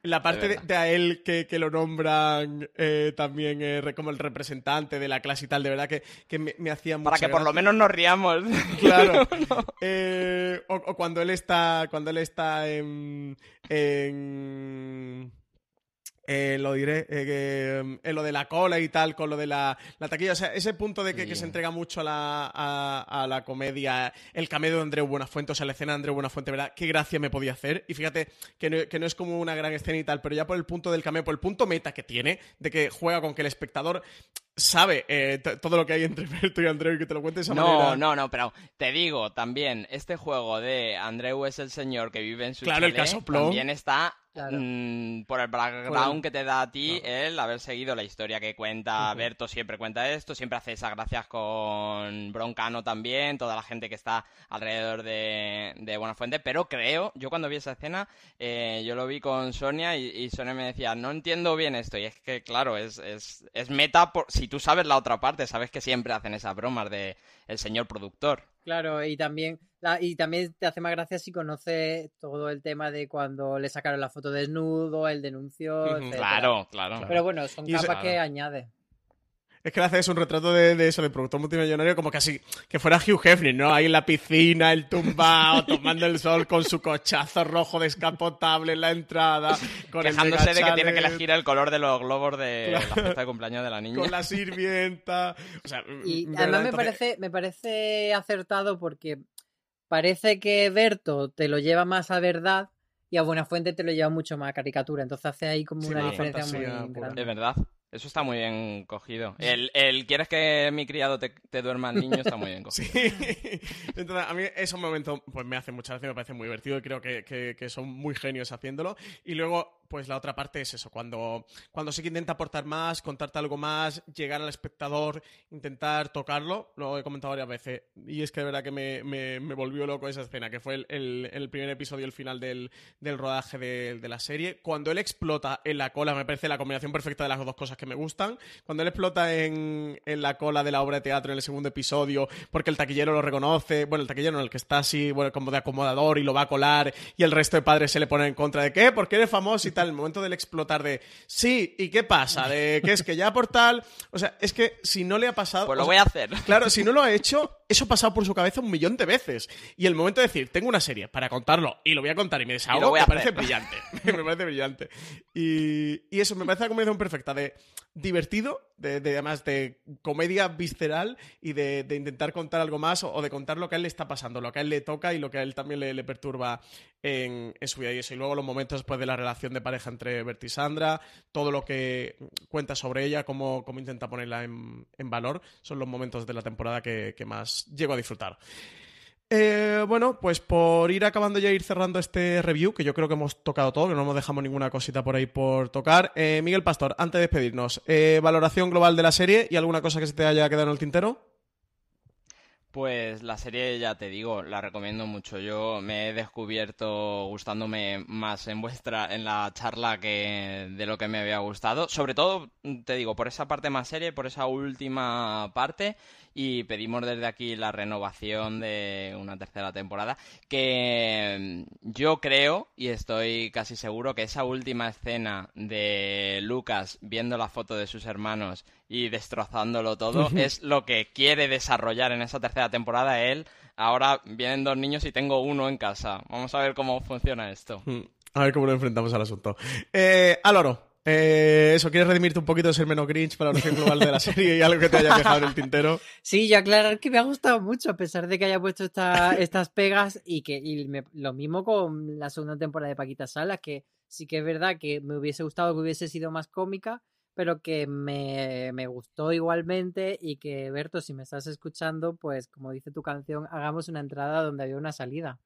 Speaker 2: La parte de, a él que, que lo nombran eh, también eh, como el representante de la clase y tal, de verdad que, que me, me hacía mucha
Speaker 3: Para que por lo menos nos riamos. (laughs) (laughs)
Speaker 2: Claro. Eh, o, o cuando él está. Cuando él está en. en eh, lo diré, eh, en lo de la cola y tal, con lo de la, la taquilla. O sea, ese punto de que, que se entrega mucho a la, a, a la comedia, el cameo de Andreu Buenafuente, o sea, la escena de Andreu Buenafuente, ¿verdad? Qué gracia me podía hacer. Y fíjate que no, que no es como una gran escena y tal, pero ya por el punto del cameo, por el punto meta que tiene, de que juega con que el espectador sabe eh, todo lo que hay entre (laughs) Berto y Andreu y que te lo cuente de esa
Speaker 3: No,
Speaker 2: manera.
Speaker 3: no, no, pero te digo también, este juego de Andreu es el señor que vive en su
Speaker 2: Claro, el
Speaker 3: chalet,
Speaker 2: casoplón.
Speaker 3: también está
Speaker 4: Claro.
Speaker 3: mm, por el background que te da a ti el haber seguido la historia que cuenta
Speaker 2: Ujú.
Speaker 3: Berto, siempre cuenta esto, siempre hace esas gracias con Broncano también, toda la gente que está alrededor de, de Buenafuente, pero creo, yo cuando vi esa escena, eh, yo lo vi con Sonia y, y Sonia me decía, no entiendo bien esto, y es que claro, es, es, es meta por, si tú sabes la otra parte, sabes que siempre hacen esas bromas de el señor productor.
Speaker 4: Claro, y también, la- y también te hace más gracia si conoces todo el tema de cuando le sacaron la foto desnudo, el denunció, etcétera.
Speaker 3: Claro, claro.
Speaker 4: Pero bueno, son capas que
Speaker 3: Claro.
Speaker 4: añade.
Speaker 2: Es que le haces un retrato de, de eso, de productor multimillonario, como casi que fuera Hugh Hefner, ¿no? Ahí en la piscina, el tumbao, (laughs) tomando el sol con su cochazo rojo descapotable en la entrada, con el
Speaker 3: Quejándose de que tiene que elegir el color de los globos de
Speaker 2: Claro.
Speaker 3: la fiesta de cumpleaños de la niña.
Speaker 2: Con la sirvienta. O sea,
Speaker 4: Y
Speaker 2: ¿verdad?
Speaker 4: además me parece, me parece acertado porque parece que Berto te lo lleva más a verdad y a Buenafuente te lo lleva mucho más a caricatura. Entonces hace ahí como
Speaker 2: Sí,
Speaker 4: una diferencia muy grande.
Speaker 3: Es verdad. Eso está muy bien cogido. El, el ¿quieres que mi criado te, te duerma el niño? Está muy bien (laughs) cogido.
Speaker 2: Sí. Entonces, a mí esos momentos pues me hacen mucha gracia, me parece muy divertido y creo que, que- que son muy genios haciéndolo. Y luego, pues la otra parte es eso, cuando, cuando sí que intenta aportar más, contarte algo más, llegar al espectador, intentar tocarlo, lo he comentado varias veces. Y es que de verdad que me, me- volvió loco esa escena, que fue el, el- primer episodio, el final del, del rodaje de, de la serie. Cuando él explota en la cola, me parece la combinación perfecta de las dos cosas que me gustan. Cuando él explota en, en la cola de la obra de teatro en el segundo episodio, porque el taquillero lo reconoce, bueno, el taquillero no, el que está así, bueno, como de acomodador y lo va a colar, y el resto de padres se le ponen en contra de qué, porque eres famoso y tal. El momento del explotar de sí, ¿y qué pasa? De que es que ya por tal. O sea, es que si no le ha pasado.
Speaker 3: Pues lo voy a hacer.
Speaker 2: Claro, si no lo ha hecho, eso ha pasado por su cabeza un millón de veces. Y el momento de decir, tengo una serie para contarlo y lo voy a contar y me
Speaker 3: Y lo
Speaker 2: desahogo,
Speaker 3: voy a
Speaker 2: me parece brillante. (laughs) me parece brillante. Y, y eso, me parece la combinación perfecta de divertido, de, de además de comedia visceral y de, de intentar contar algo más o, o de contar lo que a él le está pasando, lo que a él le toca y lo que a él también le, le perturba en, en su vida. Y eso, y luego los momentos después de la relación de pareja entre Bert y Sandra, todo lo que cuenta sobre ella, cómo, cómo intenta ponerla en, en valor, son los momentos de la temporada que, que más llego a disfrutar. Eh, bueno, pues por ir acabando ya, ir cerrando este review, que yo creo que hemos tocado todo, que no nos dejamos ninguna cosita por ahí por tocar. Eh, Miguel Pastor, antes de despedirnos, eh, valoración global de la serie y alguna cosa que se te haya quedado en el tintero.
Speaker 3: Pues la serie, ya te digo, la recomiendo mucho. Yo me he descubierto gustándome más en vuestra, en la charla que de lo que me había gustado. Sobre todo, te digo, por esa parte más serie, por esa última parte. Y pedimos desde aquí la renovación de una tercera temporada. Que mm, yo creo, y estoy casi seguro, que esa última escena de Lucas viendo la foto de sus hermanos y destrozándolo todo es lo que quiere desarrollar en esa tercera temporada él. Ahora vienen dos niños y tengo uno en casa. Vamos a ver cómo funciona esto.
Speaker 2: Mm, A ver cómo lo enfrentamos al asunto. Eh, eh, eso, ¿quieres redimirte un poquito de ser menos Grinch para la valoración global de la (laughs) serie y algo que te haya dejado en el tintero?
Speaker 4: Sí, y aclarar que me ha gustado mucho, a pesar de que haya puesto esta- estas pegas y que y me- lo mismo con la segunda temporada de Paquita Salas, que sí que es verdad que me hubiese gustado que hubiese sido más cómica, pero que me, me gustó igualmente y que, Berto, si me estás escuchando, pues como dice tu canción, hagamos una entrada donde había una salida.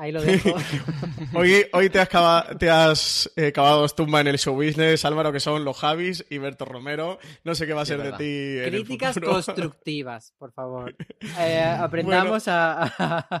Speaker 4: Ahí lo dejo. (laughs)
Speaker 2: Hoy, hoy te has, cava- te has eh, cavado dos tumbas en el show business, Álvaro, que son los Javis y Berto Romero. No sé qué va a
Speaker 3: Sí,
Speaker 2: ser de ti. en
Speaker 4: Críticas constructivas, por favor. Eh, (laughs) aprendamos a, a. (laughs)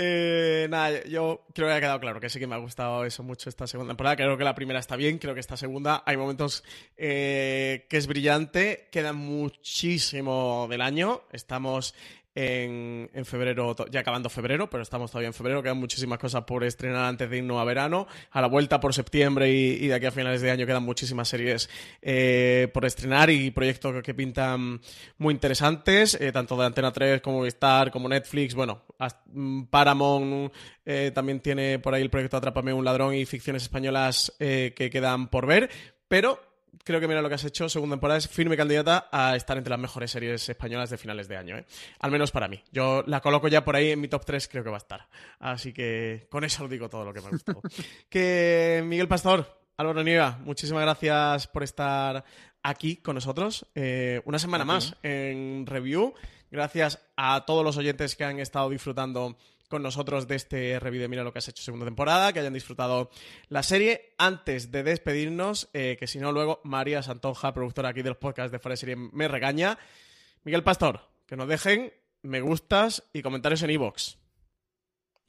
Speaker 2: Eh, nada, yo creo que ha quedado claro que sí que me ha gustado eso mucho esta segunda temporada. Creo que la primera está bien, creo que esta segunda hay momentos eh, que es brillante. Queda muchísimo del año. Estamos en, febrero, ya acabando febrero, pero estamos todavía en febrero, quedan muchísimas cosas por estrenar antes de irnos a verano. A la vuelta por septiembre y, de aquí a finales de año quedan muchísimas series eh, por estrenar y proyectos que, pintan muy interesantes, eh, tanto de Antena 3 como Star, como Netflix, bueno, mm, Paramount eh, también tiene por ahí el proyecto Atrápame un ladrón y ficciones españolas que quedan por ver, pero creo que mira lo que has hecho, segunda temporada es firme candidata a estar entre las mejores series españolas de finales de año, ¿eh? al menos para mí. Yo la coloco ya por ahí en mi top 3, creo que va a estar. Así que con eso os digo todo lo que me ha gustado. (laughs) que Miguel Pastor, Álvaro Niega, muchísimas gracias por estar aquí con nosotros. Eh, una semana más en review. Gracias a todos los oyentes que han estado disfrutando con nosotros de este review de Mira lo que has hecho segunda temporada, que hayan disfrutado la serie. Antes de despedirnos, eh, que si no, luego María Santonja, productora aquí de los podcasts de Fuera de Serie, me regaña. Miguel Pastor, que nos dejen me gustas y comentarios en iVoox.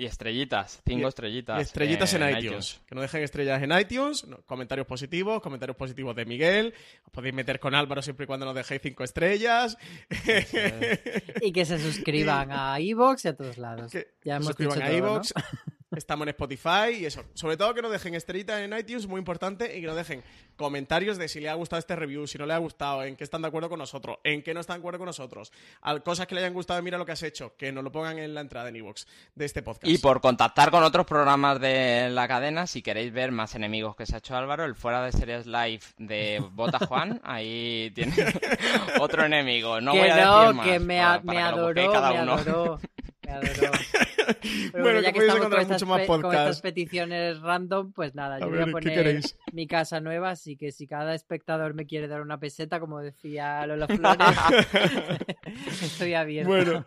Speaker 3: Y estrellitas, cinco
Speaker 2: Y-
Speaker 3: estrellitas.
Speaker 2: Y estrellitas en,
Speaker 3: en
Speaker 2: iTunes.
Speaker 3: iTunes.
Speaker 2: Que no dejen estrellas en iTunes. no, comentarios positivos, comentarios positivos de Miguel. Os podéis meter con Álvaro siempre y cuando nos dejéis cinco estrellas. (laughs)
Speaker 4: Y que se suscriban a Evox y a todos lados.
Speaker 2: que
Speaker 4: Ya
Speaker 2: se
Speaker 4: hemos
Speaker 2: suscriban
Speaker 4: dicho
Speaker 2: a
Speaker 4: todo, ¿no? (laughs)
Speaker 2: Estamos en Spotify y eso. Sobre todo que nos dejen estrellitas en iTunes, muy importante, y que nos dejen comentarios de si le ha gustado este review, si no le ha gustado, en qué están de acuerdo con nosotros, en qué no están de acuerdo con nosotros, al- cosas que le hayan gustado, mira lo que has hecho, que nos lo pongan en la entrada en iVoox de este podcast.
Speaker 3: Y por contactar con otros programas de la cadena, si queréis ver más enemigos que se ha hecho Álvaro, el fuera de series live de (laughs) Bota Juan, ahí tiene (laughs) otro enemigo. No
Speaker 4: que
Speaker 3: voy a
Speaker 4: no,
Speaker 3: decir más.
Speaker 4: que me, a-
Speaker 3: para
Speaker 4: me
Speaker 3: que
Speaker 4: adoró,
Speaker 3: cada
Speaker 4: me
Speaker 3: uno.
Speaker 4: adoró. (laughs) (laughs) Pero
Speaker 2: Bueno,
Speaker 4: ya
Speaker 2: que
Speaker 4: estamos con
Speaker 2: encontrar
Speaker 4: estas,
Speaker 2: mucho más
Speaker 4: con estas peticiones random, pues nada,
Speaker 2: A
Speaker 4: yo voy a
Speaker 2: ¿qué
Speaker 4: poner mi casa nueva, así que si cada espectador me quiere dar una peseta, como decía Lola (laughs) Flores, (laughs) estoy abierto.
Speaker 2: Bueno.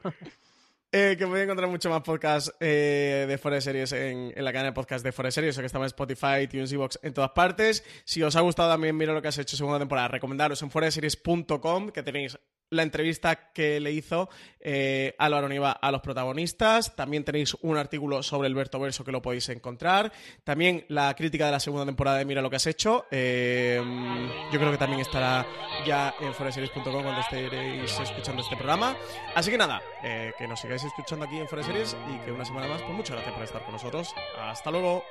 Speaker 2: Eh, que podéis encontrar mucho más podcasts eh, de Fuera de Series en, en la cadena de podcast de Fuera de Series, o que estamos en Spotify, iTunes, Evox, en todas partes. Si os ha gustado también, mira lo que has hecho segunda temporada. Recomendaros en fueradeseries.com, que tenéis la entrevista que le hizo eh, Álvaro Niva a los protagonistas. También tenéis un artículo sobre el Berto Verso que lo podéis encontrar. También la crítica de la segunda temporada de Mira lo que has hecho. Eh, yo creo que también estará ya en fueradeseries.com cuando estéis escuchando este programa. Así que nada, eh, que nos sigáis escuchando aquí en Fuera de Series y que una semana más, pues muchas gracias por estar con nosotros. Hasta luego.